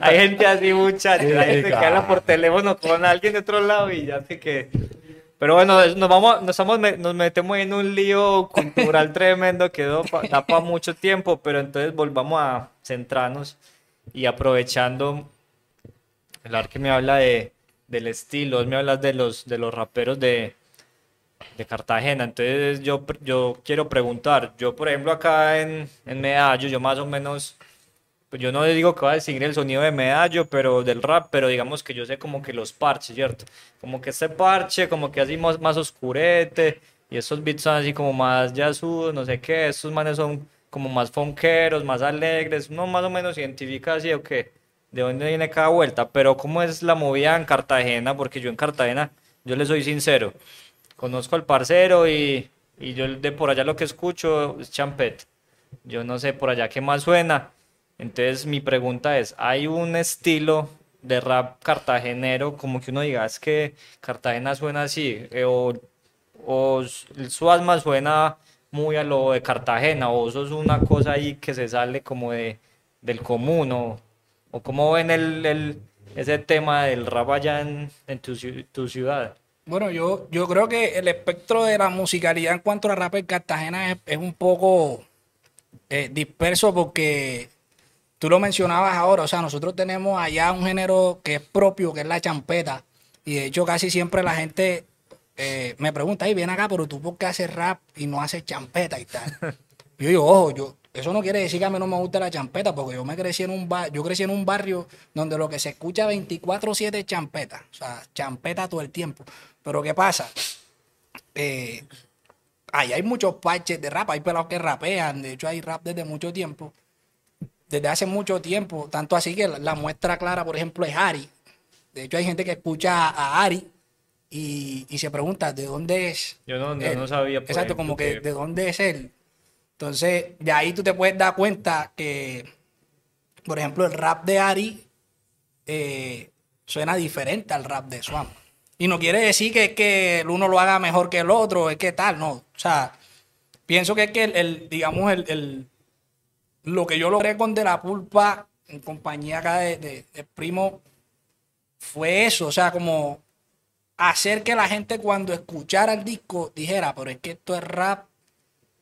Hay gente así, muchachos, hay gente que habla por teléfono con alguien de otro lado y ya sé que... Pero bueno, nos vamos, nos, me- nos metemos en un lío cultural tremendo que da para mucho tiempo, pero entonces volvamos a centrarnos y aprovechando el ar que me habla de, del estilo, me hablas de los, de los raperos de, de Cartagena. Entonces yo, yo quiero preguntar, yo por ejemplo acá en, en Medallo, yo más o menos, pues yo no digo que va a distinguir el sonido de Medallo, pero del rap, pero digamos que yo sé como que los parches, ¿cierto? Como que este parche, como que así más, más oscurete, y estos beats son así como más jazzudos, no sé qué, estos manes son como más fonqueros, más alegres, uno más o menos identifica así o qué, de dónde viene cada vuelta, pero cómo es la movida en Cartagena, porque yo en Cartagena, yo le soy sincero, conozco al parcero y, y yo de por allá lo que escucho es champet. Yo no sé por allá qué más suena. Entonces mi pregunta es, ¿hay un estilo de rap cartagenero como que uno diga, es que Cartagena suena así? eh, o, o s- el Suazma suena muy a lo de Cartagena, o eso es una cosa ahí que se sale como de, del común, o, o cómo ven el, el- ese tema del rap allá en, en tu, tu ciudad. Bueno, yo, yo creo que el espectro de la musicalidad en cuanto a rap en Cartagena es, es un poco eh, disperso porque tú lo mencionabas ahora, o sea, nosotros tenemos allá un género que es propio, que es la champeta, y de hecho casi siempre la gente eh, me pregunta, ay, ven acá, pero tú por qué haces rap y no haces champeta y tal. Yo digo, ojo, yo, eso no quiere decir que a mí no me guste la champeta, porque yo me crecí en un bar, yo crecí en un barrio donde lo que se escucha 24-7 es champeta, o sea, champeta todo el tiempo. Pero ¿qué pasa? Eh, ahí hay muchos parches de rap, hay pelados que rapean, de hecho hay rap desde mucho tiempo, desde hace mucho tiempo, tanto así que la, la muestra clara, por ejemplo, es Ari. De hecho hay gente que escucha a Ari y, y se pregunta, ¿de dónde es? Yo no, él? no sabía. por Exacto, ejemplo, como que de dónde es él. Entonces, de ahí tú te puedes dar cuenta que, por ejemplo, el rap de Ari eh, suena diferente al rap de Swamp. Y no quiere decir que, que el uno lo haga mejor que el otro, es que tal, no. O sea, pienso que es que el, el, digamos, el, el- lo que yo logré con De La Pulpa, en compañía acá de, de, Primo, fue eso, o sea, como hacer que la gente cuando escuchara el disco dijera, pero es que esto es rap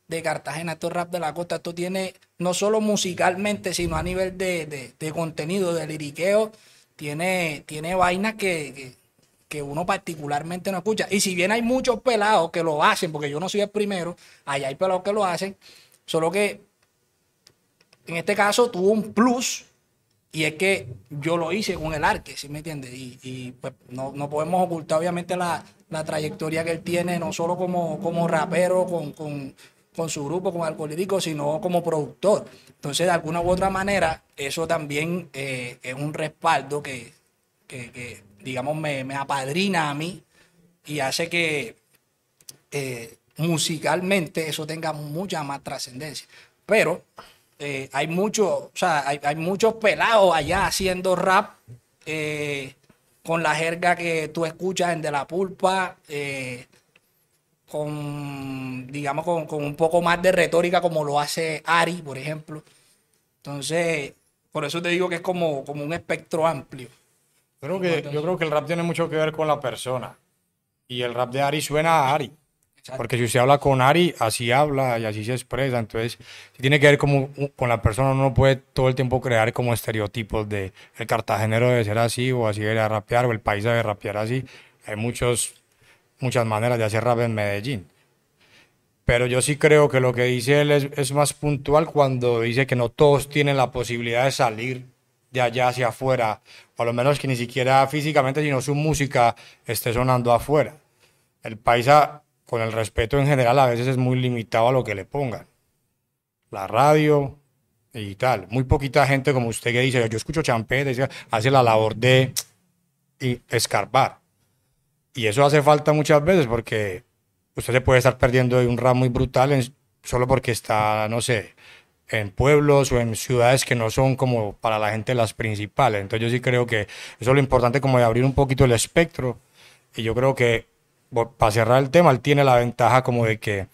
de Cartagena, esto es rap de la costa, esto tiene no solo musicalmente, sino a nivel de, de- de contenido, de liriqueo, tiene, tiene vainas que, que, que uno particularmente no escucha. Y si bien hay muchos pelados que lo hacen, porque yo no soy el primero, allá hay pelados que lo hacen, Solo que en este caso tuvo un plus y es que yo lo hice con el arque, ¿sí me entiendes? Y, pues no, no, podemos ocultar obviamente la, la, trayectoria que él tiene, no solo como, como rapero, con, con, con su grupo, con Alcolírico, sino como productor. Entonces, de alguna u otra manera, eso también eh, es un respaldo que, que, que digamos, me, me, apadrina a mí y hace que eh, musicalmente eso tenga mucha más trascendencia. Pero eh, hay muchos, o sea, hay, hay, muchos pelados allá haciendo rap eh, con la jerga que tú escuchas en De La Pulpa, eh, con, digamos, con, con, un poco más de retórica como lo hace Ari, por ejemplo. Entonces, por eso te digo que es como, como un espectro amplio. Creo que, yo creo que el rap tiene mucho que ver con la persona. Y el rap de Ari suena a Ari. Porque si usted habla con Ari, así habla y así se expresa. Entonces, tiene que ver como, con la persona. Uno no puede todo el tiempo crear como estereotipos de el cartagenero debe ser así o así debe rapear o el país debe rapear así. Hay muchos, muchas maneras de hacer rap en Medellín. Pero yo sí creo que lo que dice él es, es más puntual cuando dice que no todos tienen la posibilidad de salir de allá hacia afuera, o a lo menos que ni siquiera físicamente, sino su música esté sonando afuera. El paisa con el respeto en general, a veces es muy limitado a lo que le pongan. La radio y tal. Muy poquita gente como usted que dice, yo escucho champeta, hace la labor de escarbar. Y eso hace falta muchas veces porque usted se puede estar perdiendo un rap muy brutal solo porque está, no sé, en pueblos o en ciudades que no son como para la gente las principales. Entonces yo sí creo que eso es lo importante como de abrir un poquito el espectro. Y yo creo que para cerrar el tema, él tiene la ventaja como de que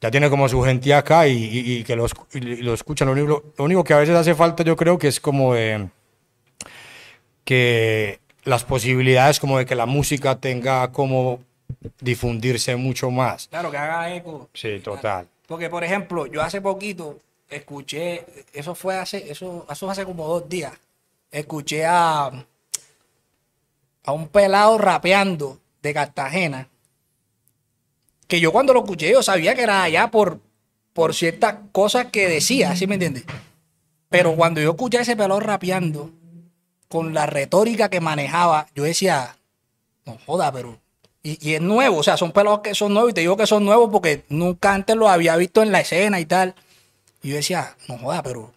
ya tiene como su gente acá y, y, y que lo, y lo escuchan. Lo único, lo único, que a veces hace falta, yo creo que es como de que las posibilidades como de que la música tenga como difundirse mucho más. Claro, que haga eco. Sí, total. Porque, por ejemplo, yo hace poquito escuché, eso fue hace, eso, eso hace como dos días, escuché a, a un pelado rapeando de Cartagena, que yo cuando lo escuché yo sabía que era allá por, por ciertas cosas que decía, ¿sí me entiendes? Pero cuando yo escuché a ese pelado rapeando, con la retórica que manejaba, yo decía, no joda, pero... Y, y, es nuevo, o sea, son pelados que son nuevos, y te digo que son nuevos porque nunca antes los había visto en la escena y tal. Y yo decía, no joda, pero...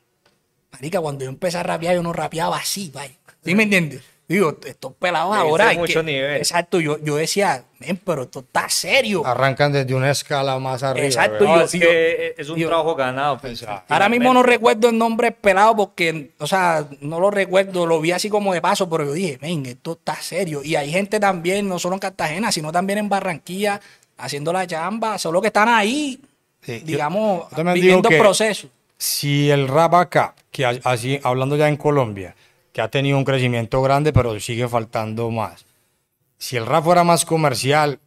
Marica, cuando yo empecé a rapear, yo no rapeaba así, vaya. ¿Sí me entiendes? Digo, estos pelados ahora. Hay mucho que, nivel. Exacto, yo, yo decía, pero esto está serio. Arrancan desde una escala más arriba. Exacto, No, yo, es yo- que es un yo- trabajo ganado. pues. ahora mismo no recuerdo el nombre pelado porque, o sea, no lo recuerdo, lo vi así como de paso, pero yo dije, ven, esto está serio. Y hay gente también, no solo en Cartagena, sino también en Barranquilla, haciendo la chamba, solo que están ahí, Sí, digamos, viviendo proceso. si el rap acá, que así hablando ya en Colombia, que ha tenido un crecimiento grande, pero sigue faltando más. Si el rap fuera más comercial,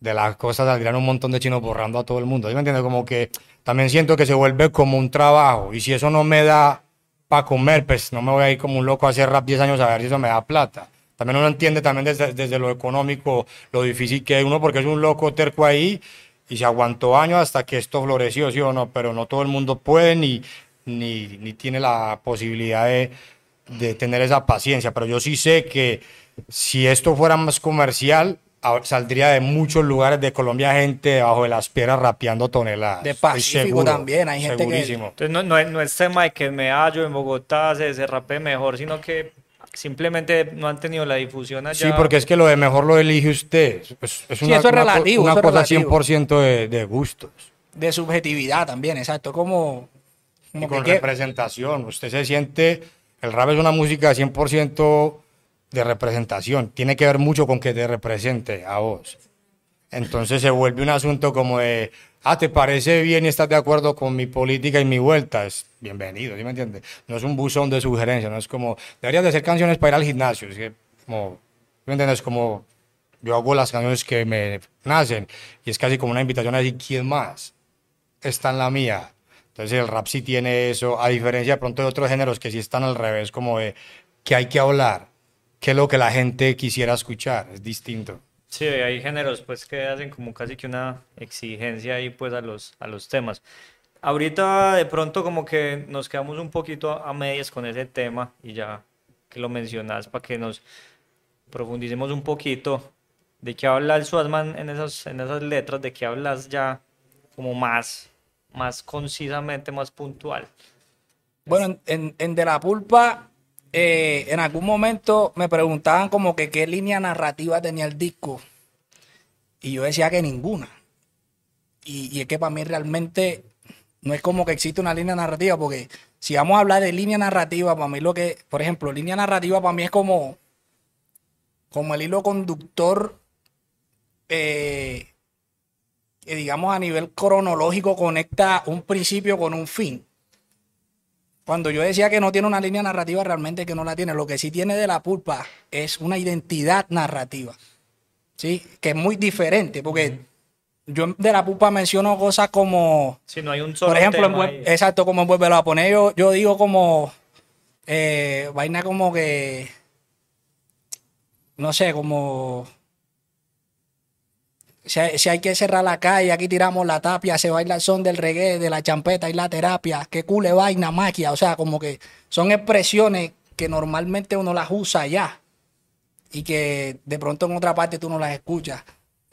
de las cosas saldrían un montón de chinos borrando a todo el mundo. ¿Sí me entiendes? Como que también siento que se vuelve como un trabajo. Y si eso no me da para comer, pues no me voy a ir como un loco a hacer rap 10 años a ver si eso me da plata. También uno entiende también desde, desde lo económico lo difícil que es uno, porque es un loco terco ahí y se aguantó años hasta que esto floreció, sí o no, pero no todo el mundo puede ni, ni, ni tiene la posibilidad de, de tener esa paciencia. Pero yo sí sé que si esto fuera más comercial, a- saldría de muchos lugares de Colombia gente debajo de las piedras rapeando toneladas. De Pacífico seguro, también, hay gente que- segurísimo. Entonces no, no, es- no es tema de que en Medallo, en Bogotá se, se rapee mejor, sino que simplemente no han tenido la difusión allá. Sí, porque es que lo de mejor lo elige usted. Es, es Sí, una, eso es una relativo, una es cosa relativo. 100% de, de gustos. De subjetividad también, exacto. Como, Y como con que- representación. Usted se siente. El rap es una música 100% de representación. Tiene que ver mucho con que te represente a vos. Entonces se vuelve un asunto como de. Ah, ¿te parece bien y estás de acuerdo con mi política y mi vuelta? Es bienvenido, ¿sí me entiendes? No es un buzón de sugerencias, no es como. Deberías de hacer canciones para ir al gimnasio. Es que, como. ¿sí ¿Me entiendes? Como. Yo hago las canciones que me nacen y es casi como una invitación a decir, ¿quién más? está en la mía. Entonces el rap sí tiene eso, a diferencia de pronto de otros géneros que sí están al revés, como de que hay que hablar, qué es lo que la gente quisiera escuchar, es distinto. Sí, hay géneros pues que hacen como casi que una exigencia ahí pues a los, a los temas. ahorita de pronto como que nos quedamos un poquito a medias con ese tema y ya que lo mencionas para que nos profundicemos un poquito de qué habla el Suazman en esas, en esas letras, de qué hablas ya como más, más concisamente, más puntual. Bueno, en, De la Pulpa, eh, en algún momento me preguntaban como que qué línea narrativa tenía el disco. Y yo decía que ninguna. Y, y es que para mí realmente no es como que existe una línea narrativa, porque si vamos a hablar de línea narrativa, para mí lo que, por ejemplo, línea narrativa para mí es como, como el hilo conductor eh, que digamos a nivel cronológico conecta un principio con un fin. Cuando yo decía que no tiene una línea narrativa, realmente que no la tiene. Lo que sí tiene de la pulpa es una identidad narrativa. ¿Sí? Que es muy diferente, porque yo de la pulpa menciono cosas como. Si no hay un solo Por ejemplo, tema exacto, como en Vuelve a poner, yo, yo digo como. eh, vaina como que. No sé, como. Si hay, si hay que cerrar la calle, aquí tiramos la tapia, se baila el son del reggae, de la champeta y la terapia, que cule vaina, magia. O sea, como que son expresiones que normalmente uno las usa ya y que de pronto en otra parte tú no las escuchas.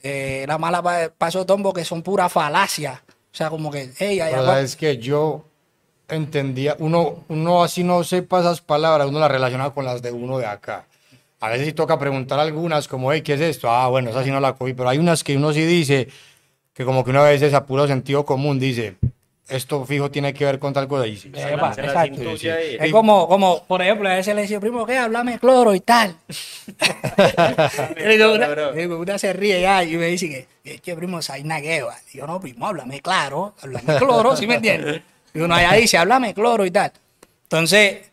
Eh, la mala pa- paso tombo que son pura falacia. O sea, como que, hey, Pero va- sabes que yo entendía, uno, uno así no sepa esas palabras, uno las relaciona con las de uno de acá. A veces sí toca preguntar algunas como, hey, ¿qué es esto? Ah, bueno, esa sí no la cogí, pero hay unas que uno sí dice, que como que una vez es a puro sentido común, dice, esto fijo tiene que ver con tal cosa. Y sí, exacto. y- Es como, como, por ejemplo, a veces le decía, primo, ¿qué? Háblame cloro y tal. y una, y se ríe ya y me dice que, es que primo, hay una gueva. Digo, no, primo, háblame claro, háblame cloro, ¿sí me entiendes? Y uno allá dice, háblame cloro y tal. Entonces,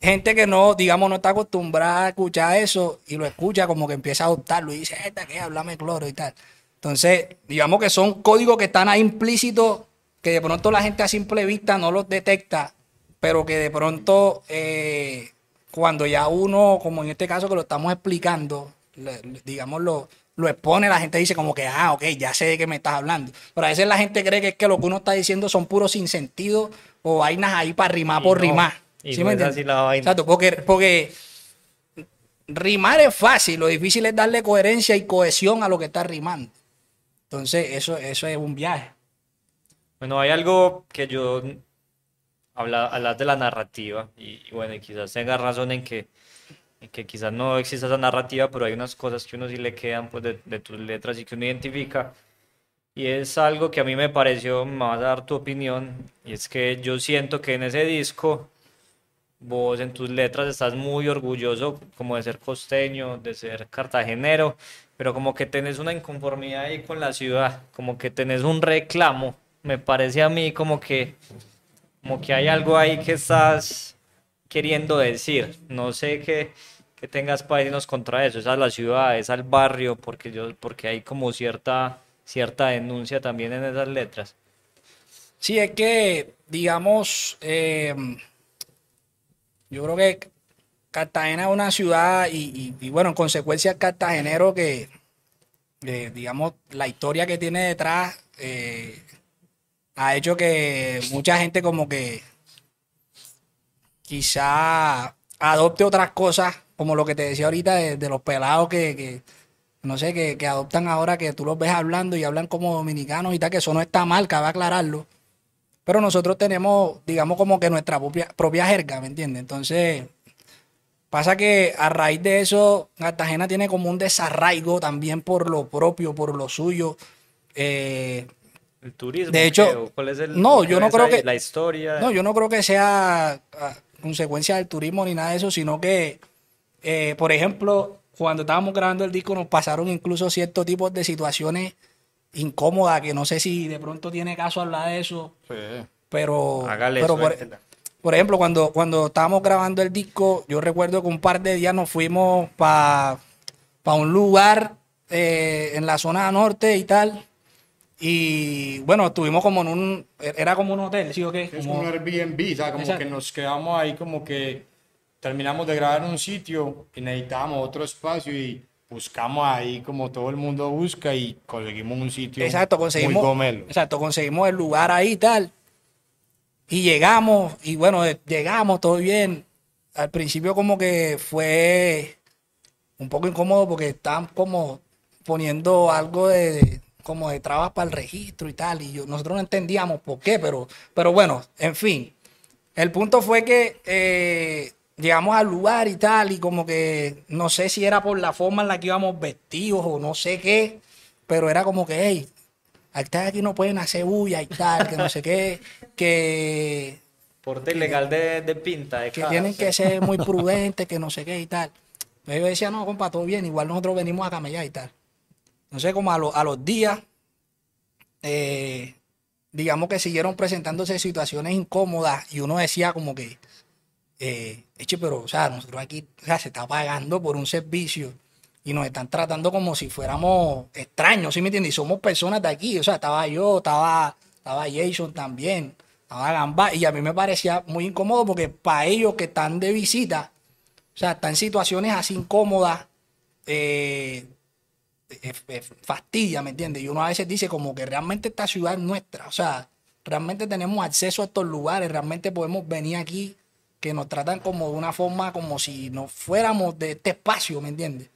gente que no, digamos, no está acostumbrada a escuchar eso y lo escucha como que empieza a adoptarlo y dice, esta que háblame cloro y tal. Entonces, digamos que son códigos que están ahí implícitos que de pronto la gente a simple vista no los detecta, pero que de pronto eh, cuando ya uno, como en este caso que lo estamos explicando, le- le- digamos, lo, lo expone, la gente dice como que, ah, ok, ya sé de qué me estás hablando. Pero a veces la gente cree que es que lo que uno está diciendo son puros sinsentidos o vainas ahí para rimar Y por no, rimar. Y ¿Sí no me así la vaina. Exacto, porque, porque rimar es fácil, lo difícil es darle coherencia y cohesión a lo que está rimando. Entonces, eso, eso es un viaje. Bueno, hay algo que yo habla, hablas de la narrativa y, y bueno, y quizás tenga razón en que, en que quizás no exista esa narrativa, pero hay unas cosas que uno sí le quedan pues, de, de tus letras y que uno identifica. Y es algo que a mí me pareció, me vas a dar tu opinión, y es que yo siento que en ese disco vos en tus letras estás muy orgulloso como de ser costeño, de ser cartagenero, pero como que tenés una inconformidad ahí con la ciudad, como que tenés un reclamo, me parece a mí como que como que hay algo ahí que estás queriendo decir, no sé qué, qué tengas para contra eso, es a la ciudad, es al barrio, porque yo, porque hay como cierta, cierta denuncia también en esas letras. Sí, es que, digamos, eh, yo creo que Cartagena es una ciudad y, bueno, en consecuencia cartagenero que, eh, digamos, la historia que tiene detrás eh, ha hecho que mucha gente como que quizá adopte otras cosas, como lo que te decía ahorita de, los pelados que, que, no sé, que, que adoptan ahora que tú los ves hablando y hablan como dominicanos y tal, que eso no está mal, cabe aclararlo. Pero nosotros tenemos, digamos, como que nuestra propia, propia jerga, ¿me entiendes? Entonces, pasa que a raíz de eso, Cartagena tiene como un desarraigo también por lo propio, por lo suyo. Eh, El turismo, De hecho, ¿qué? ¿O cuál es el, no, yo no creo que- La historia. no, yo no creo que sea ah, consecuencia del turismo ni nada de eso, sino que, eh, por ejemplo, cuando estábamos grabando el disco nos pasaron incluso ciertos tipos de situaciones incómodas, que no sé si de pronto tiene caso hablar de eso, pero, Hágale, pero por, ejemplo, cuando, cuando estábamos grabando el disco, yo recuerdo que un par de días nos fuimos para un lugar eh, en la zona norte y tal. Y bueno, estuvimos como en un. Era como un hotel, ¿sí o qué? Es Como- un Airbnb, o sea, como Exacto. que nos quedamos ahí como que terminamos de grabar en un sitio y necesitábamos otro espacio y buscamos ahí como todo el mundo busca y conseguimos un sitio Exacto, conseguimos. muy gomelo. Exacto, conseguimos el lugar ahí y tal. Y llegamos, y bueno, eh, llegamos, todo bien. Al principio como que fue un poco incómodo porque estaban como poniendo algo de, como de trabas para el registro y tal, y yo, nosotros no entendíamos por qué, pero, pero bueno, en fin. El punto fue que eh, llegamos al lugar y tal, y como que no sé si era por la forma en la que íbamos vestidos o no sé qué, pero era como que, hey, aquí no pueden hacer bulla y tal, que no sé qué, que... Porte ilegal de, de pinta, de que cara. tienen que ser muy prudentes, que no sé qué y tal. Yo decía, no, compa, todo bien, igual nosotros venimos a camellar y tal. Entonces, como a, lo- a los días, eh, digamos que siguieron presentándose situaciones incómodas y uno decía como que, eh, eche, pero, o sea, nosotros aquí, o sea, se está pagando por un servicio y nos están tratando como si fuéramos extraños, ¿sí me entiendes? Y somos personas de aquí, o sea, estaba yo, estaba, estaba Jason también, estaba Gamba, y a mí me parecía muy incómodo porque para ellos que están de visita, o sea, están en situaciones así incómodas, eh, eh, eh, fastidia, ¿me entiendes? Y uno a veces dice como que realmente esta ciudad es nuestra, o sea, realmente tenemos acceso a estos lugares, realmente podemos venir aquí, que nos tratan como de una forma como si no fuéramos de este espacio, ¿me entiendes?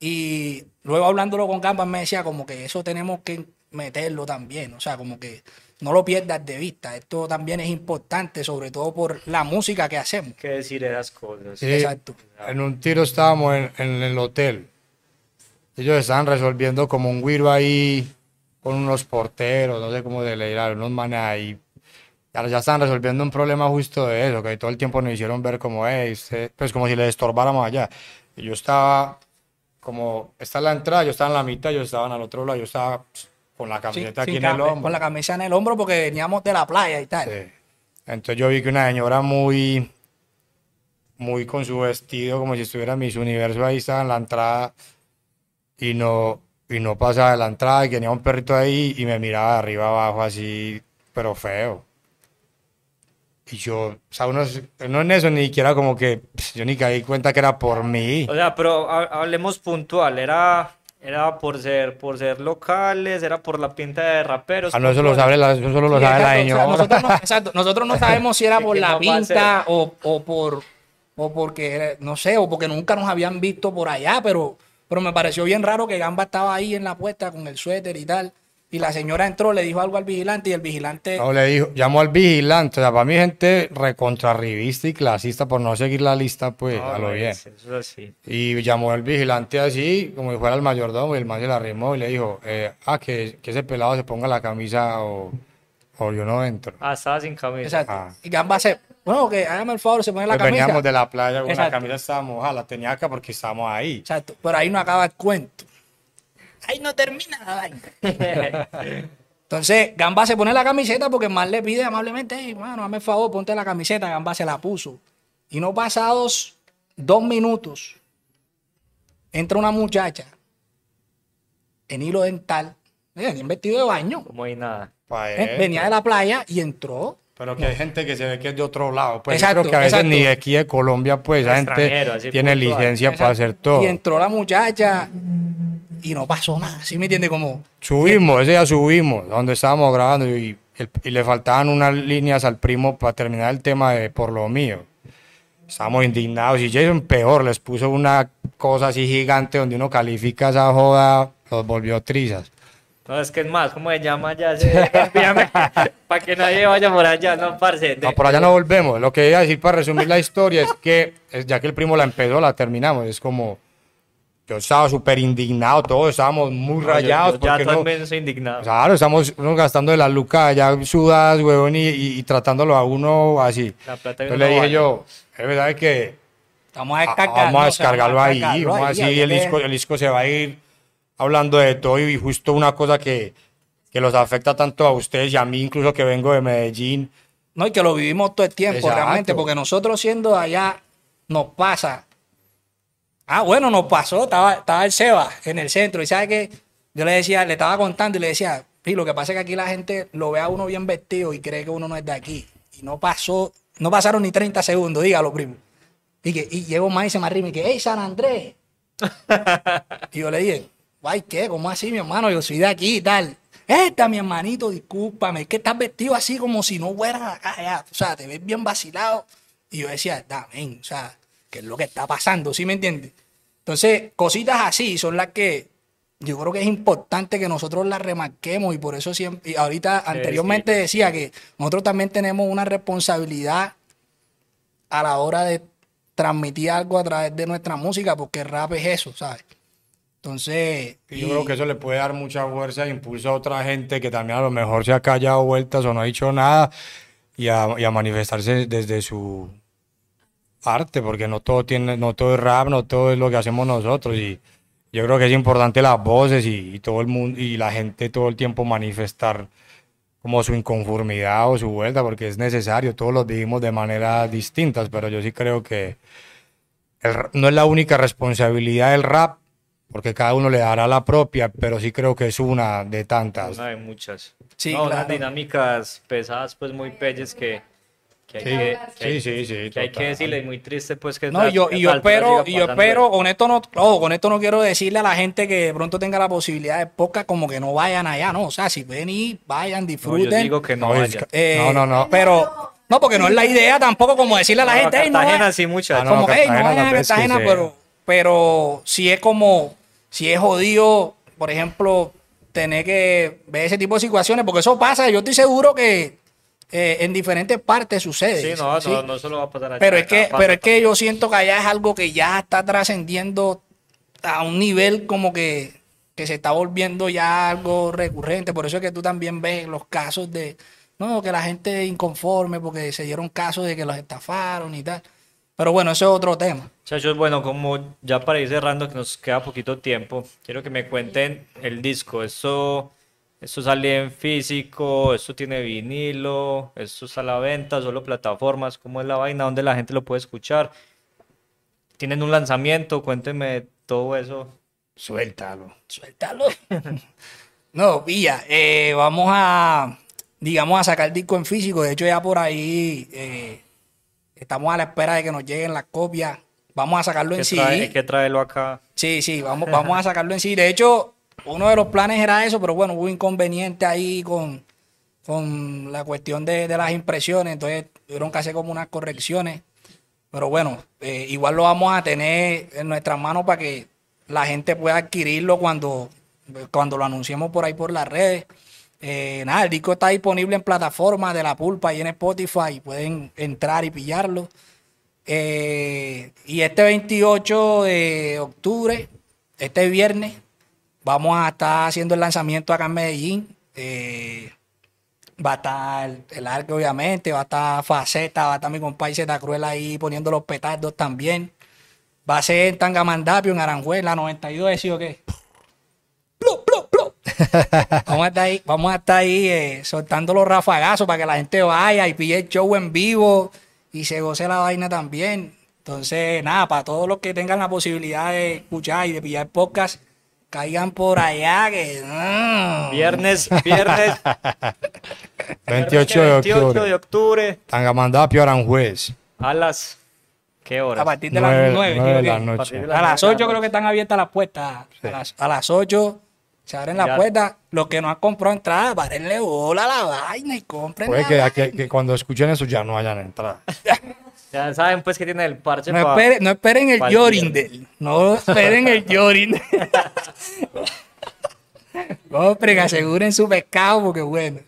Y luego hablándolo con Gamba me decía como que eso tenemos que meterlo también, o sea, como que no lo pierdas de vista, esto también es importante, sobre todo por la música que hacemos. que decir esas cosas. Sí, Exacto. En un tiro estábamos en, en el hotel. Ellos estaban resolviendo como un guiro ahí con unos porteros, no sé cómo de leer, unos manes ahí. Ya, ya estaban resolviendo un problema justo de eso, que todo el tiempo nos hicieron ver como, usted", pues como si le estorbáramos allá. Y yo estaba como, esta es la entrada, yo estaba en la mitad, ellos estaban al otro lado, yo estaba pues, con la camiseta sí, aquí en el hombro. Con la camisa en el hombro porque veníamos de la playa y tal. Sí. Entonces yo vi que una señora muy, muy con su vestido, como si estuviera en Miss Universo, ahí estaba en la entrada y no, y no pasaba de la entrada y tenía un perrito ahí y me miraba de arriba abajo así, pero feo. Y yo, o sea, uno, no en eso ni siquiera como que, pss, yo ni caí cuenta que era por mí. O sea, pero ha- hablemos puntual, era, era por ser, por ser locales, era por la pinta de raperos. Ah, no, eso lo sabe la, eso solo lo Sí, sabe la exacto, o sea, señora. nosotros, no, exacto, nosotros no sabemos si era por la no pinta o, o por o porque no sé o porque nunca nos habían visto por allá pero pero me pareció bien raro que Gamba estaba ahí en la puerta con el suéter y tal y la señora entró le dijo algo al vigilante y el vigilante No, le dijo, llamó al vigilante. O sea, para mí, gente recontrarrivista y clasista por no seguir la lista, pues, No, a lo bien. es, Eso es así. Y llamó al vigilante así, como si fuera el mayordomo, y el man se la arrimó y le dijo, eh, ah, que, que ese pelado se ponga la camisa o, o yo no entro. Ah, estaba sin camisa. exacto, Ah. y Gamba se bueno que hágame el favor se pone la Pues camisa veníamos de la playa con la Exacto. camisa estaba mojada, la tenía acá porque estábamos ahí. exacto pero ahí no acaba el cuento ahí no termina la vaina Entonces, Gamba se pone la camiseta porque el man le pide amablemente, hey, bueno, hazme el favor, ponte la camiseta. Gamba se la puso. Y no pasados dos minutos, entra una muchacha en hilo dental, eh, en vestido de baño. Como hay nada. Eh, venía de la playa y entró. Pero que hay gente que se ve que es de otro lado. Pues yo Exacto, creo que a veces exacto. ni de aquí de Colombia, pues esa gente tiene licencia para hacer todo. Y entró la muchacha y no pasó nada. ¿Sí me entiende? Como, Subimos, ese día subimos, donde estábamos grabando y, el- y le faltaban unas líneas al primo para terminar el tema de por lo mío. Estábamos indignados y Jason peor, les puso una cosa así gigante donde uno califica esa joda, los volvió trizas. No, es que es más, ¿cómo se llama ya? para que nadie vaya por allá, no, parce. de- No, por allá no volvemos. Lo que iba a decir para resumir la historia es que, ya que el primo la empezó, la terminamos. Es como, yo estaba súper indignado, todos estábamos muy No, yo- rayados. yo ya porque no- también soy indignado. Claro, estamos uno gastando de las lucas ya sudadas, huevón, y, y- y tratándolo a uno así. La plata Entonces le dije vale. yo, es verdad que vamos a a- descargarlo. vamos a descargarlo ahí, descargarlo vamos ahí, así, había el disco, el disco se va a ir hablando de todo y justo una cosa que, que los afecta tanto a ustedes y a mí, incluso que vengo de Medellín. No, y que lo vivimos todo el tiempo Exacto. realmente, porque nosotros siendo allá nos pasa. Ah, bueno, nos pasó, estaba, estaba el Seba en el centro, y sabe que yo le decía, le estaba contando y le decía, sí, lo que pasa es que aquí la gente lo ve a uno bien vestido y cree que uno no es de aquí. Y no pasó, no pasaron ni 30 segundos, dígalo, primo. Y que, y llegó más y se me arrima y que, hey, San Andrés. y yo le dije, Ay, ¿qué? ¿Cómo así, mi hermano? Yo soy de aquí y tal. Esta, mi hermanito, discúlpame, es que estás vestido así como si no fueras acá, ya. O sea, te ves bien vacilado. Y yo decía, dame, o sea, ¿qué es lo que está pasando? ¿Sí me entiendes? Entonces, cositas así son las que yo creo que es importante que nosotros las remarquemos y por eso siempre, y ahorita anteriormente decía que nosotros también tenemos una responsabilidad a la hora de transmitir algo a través de nuestra música, porque rap es eso, ¿sabes? Entonces. Yo creo que eso le puede dar mucha fuerza e impulso a otra gente que también a lo mejor se ha callado vueltas o no ha dicho nada y a, y a manifestarse desde su arte, porque no todo tiene, no todo es rap, no todo es lo que hacemos nosotros. Y yo creo que es importante las voces y, y todo el mundo y la gente todo el tiempo manifestar como su inconformidad o su vuelta, porque es necesario, todos lo vivimos de maneras distintas, pero yo sí creo que el no es la única responsabilidad del rap, porque cada uno le dará la propia, pero sí creo que es una de tantas. Una de muchas. Sí, No, unas claro. dinámicas pesadas, pues muy pelles que, que hay Sí, que, que hay- sí, sí, que hay que decirle, y muy triste, pues que No, yo, y yo espero, y yo espero, eso. con esto no, con esto no quiero decirle a la gente que de pronto tenga la posibilidad de podcast como que no vayan allá, no, o sea, si ven y vayan, No, disfruten. yo digo que no, No, es vaya. que- Eh, No, no, no. Pero, no, porque no es la idea tampoco como decirle a la No, gente, "Ey, no vayan". sí, muchachos. Ah, no, como que, "Ey, no vayan a Cartagena, sí. pero, pero si es como, si es jodido, por ejemplo, tener que ver ese tipo de situaciones, porque eso pasa, yo estoy seguro que eh, en diferentes partes sucede. Sí, no, ¿sí? no, no solo va a pasar allá. Pero es que, pero es que yo siento que allá es algo que ya está trascendiendo a un nivel como que, que se está volviendo ya algo recurrente. Por eso es que tú también ves los casos de, no, que la gente inconforme porque se dieron casos de que los estafaron y tal. Pero bueno, eso es otro tema. Muchachos, bueno, como ya para ir cerrando, que nos queda poquito tiempo, quiero que me cuenten el disco. ¿Esto, esto sale en físico? ¿Esto tiene vinilo? ¿Esto está a la venta? ¿Solo plataformas? ¿Cómo es la vaina? ¿Dónde la gente lo puede escuchar? ¿Tienen un lanzamiento? Cuéntenme todo eso. Suéltalo. Suéltalo. no, pilla, eh, vamos a, digamos, a sacar disco en físico. De hecho, ya por ahí eh, estamos a la espera de que nos lleguen las copias. Vamos a sacarlo en trae- hay que traerlo acá. Sí, sí, vamos, vamos a sacarlo en sí. De hecho, uno de los planes era eso, pero bueno, hubo inconveniente ahí con, con la cuestión de, de las impresiones, entonces tuvieron que hacer como unas correcciones. Pero bueno, eh, igual lo vamos a tener en nuestras manos para que la gente pueda adquirirlo cuando, cuando lo anunciemos por ahí por las redes. Eh, nada, el disco está disponible en plataformas de la pulpa y en Spotify. Pueden entrar y pillarlo. Eh, y este 28 de octubre, este viernes, vamos a estar haciendo el lanzamiento acá en Medellín. Eh, va a estar el arco, obviamente, va a estar Faceta, va a estar mi compadre Zeta Cruel ahí poniendo los petardos también. Va a ser en Tangamandapio, en Aranjuela, 92, ¿sí o qué? ¡Plu, plu, plu! vamos a estar ahí, vamos a estar ahí eh, soltando los rafagazos para que la gente vaya y pille el show en vivo y se goce la vaina también. Entonces, nada, para todos los que tengan la posibilidad de escuchar y de pillar podcast, caigan por allá que... mm. Viernes, viernes 28 de 28 octubre. de octubre Tangamandapio, Aranjuez. a las... ¿Qué horas? A partir de las 9. nueve de la A noche. partir de A las nueve 8 de la creo que están abiertas las puertas. A, las, a las 8 se abren las puertas. Los que no han comprado entrada, párenle bola a la vaina y compren. La que, que- que cuando escuchen eso ya no hayan entrado. Ya saben pues que tiene el parche No, esperen, no esperen el pa'l Yorindel. No esperen el Yorindel. Compren, aseguren su pescado porque bueno.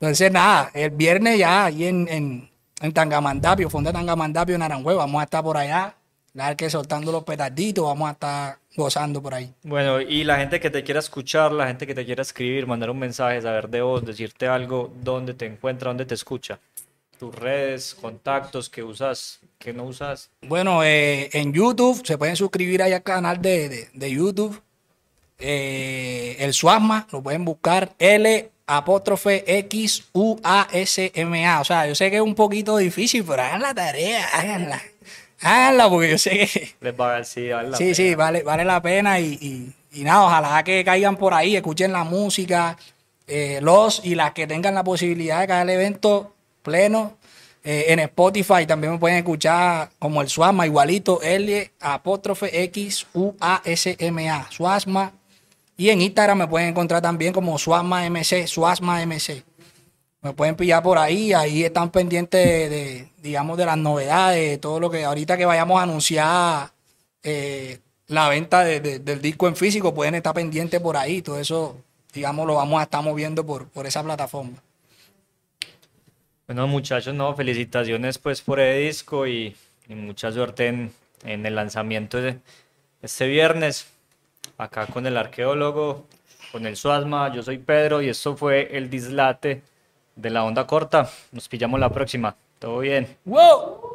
Entonces, nada, el viernes ya ahí en, en, en Tangamandapio, Fonda Tangamandapio en Aranjuez, vamos a estar por allá. La que soltando los petarditos, vamos a estar gozando por ahí. Bueno, y la gente que te quiera escuchar, la gente que te quiera escribir, mandar un mensaje, saber de vos, decirte algo, dónde te encuentra, dónde te escucha. Tus redes, contactos que usas, que no usas. Bueno, eh, en YouTube se pueden suscribir ahí al canal de, de- de YouTube. Eh, el Suasma, lo pueden buscar L apóstrofe X U A S M A. O sea, yo sé que es un poquito difícil, pero hagan la tarea, háganla. Háganla porque yo sé que Les va a decir, vale la sí, pena. sí, vale, vale la pena y, y- y nada, ojalá que caigan por ahí, escuchen la música, eh, los y las que tengan la posibilidad de caer al evento pleno. Eh, en Spotify también me pueden escuchar como el Suasma, igualito, L apóstrofe X U A S M A, Suasma. Y en Instagram me pueden encontrar también como Suasma MC, Suasma MC. Me pueden pillar por ahí, ahí están pendientes de, digamos, de las novedades, de todo lo que ahorita que vayamos a anunciar eh, la venta de- del disco en físico, pueden estar pendientes por ahí, todo eso, digamos, lo vamos a estar moviendo por, por esa plataforma. Bueno, muchachos, no, felicitaciones pues por el disco y, y mucha suerte en, en el lanzamiento de este viernes. Acá con el arqueólogo, con el Suasma, yo soy Pedro y esto fue el dislate de la onda corta. Nos pillamos la próxima. Todo bien. ¡Wow!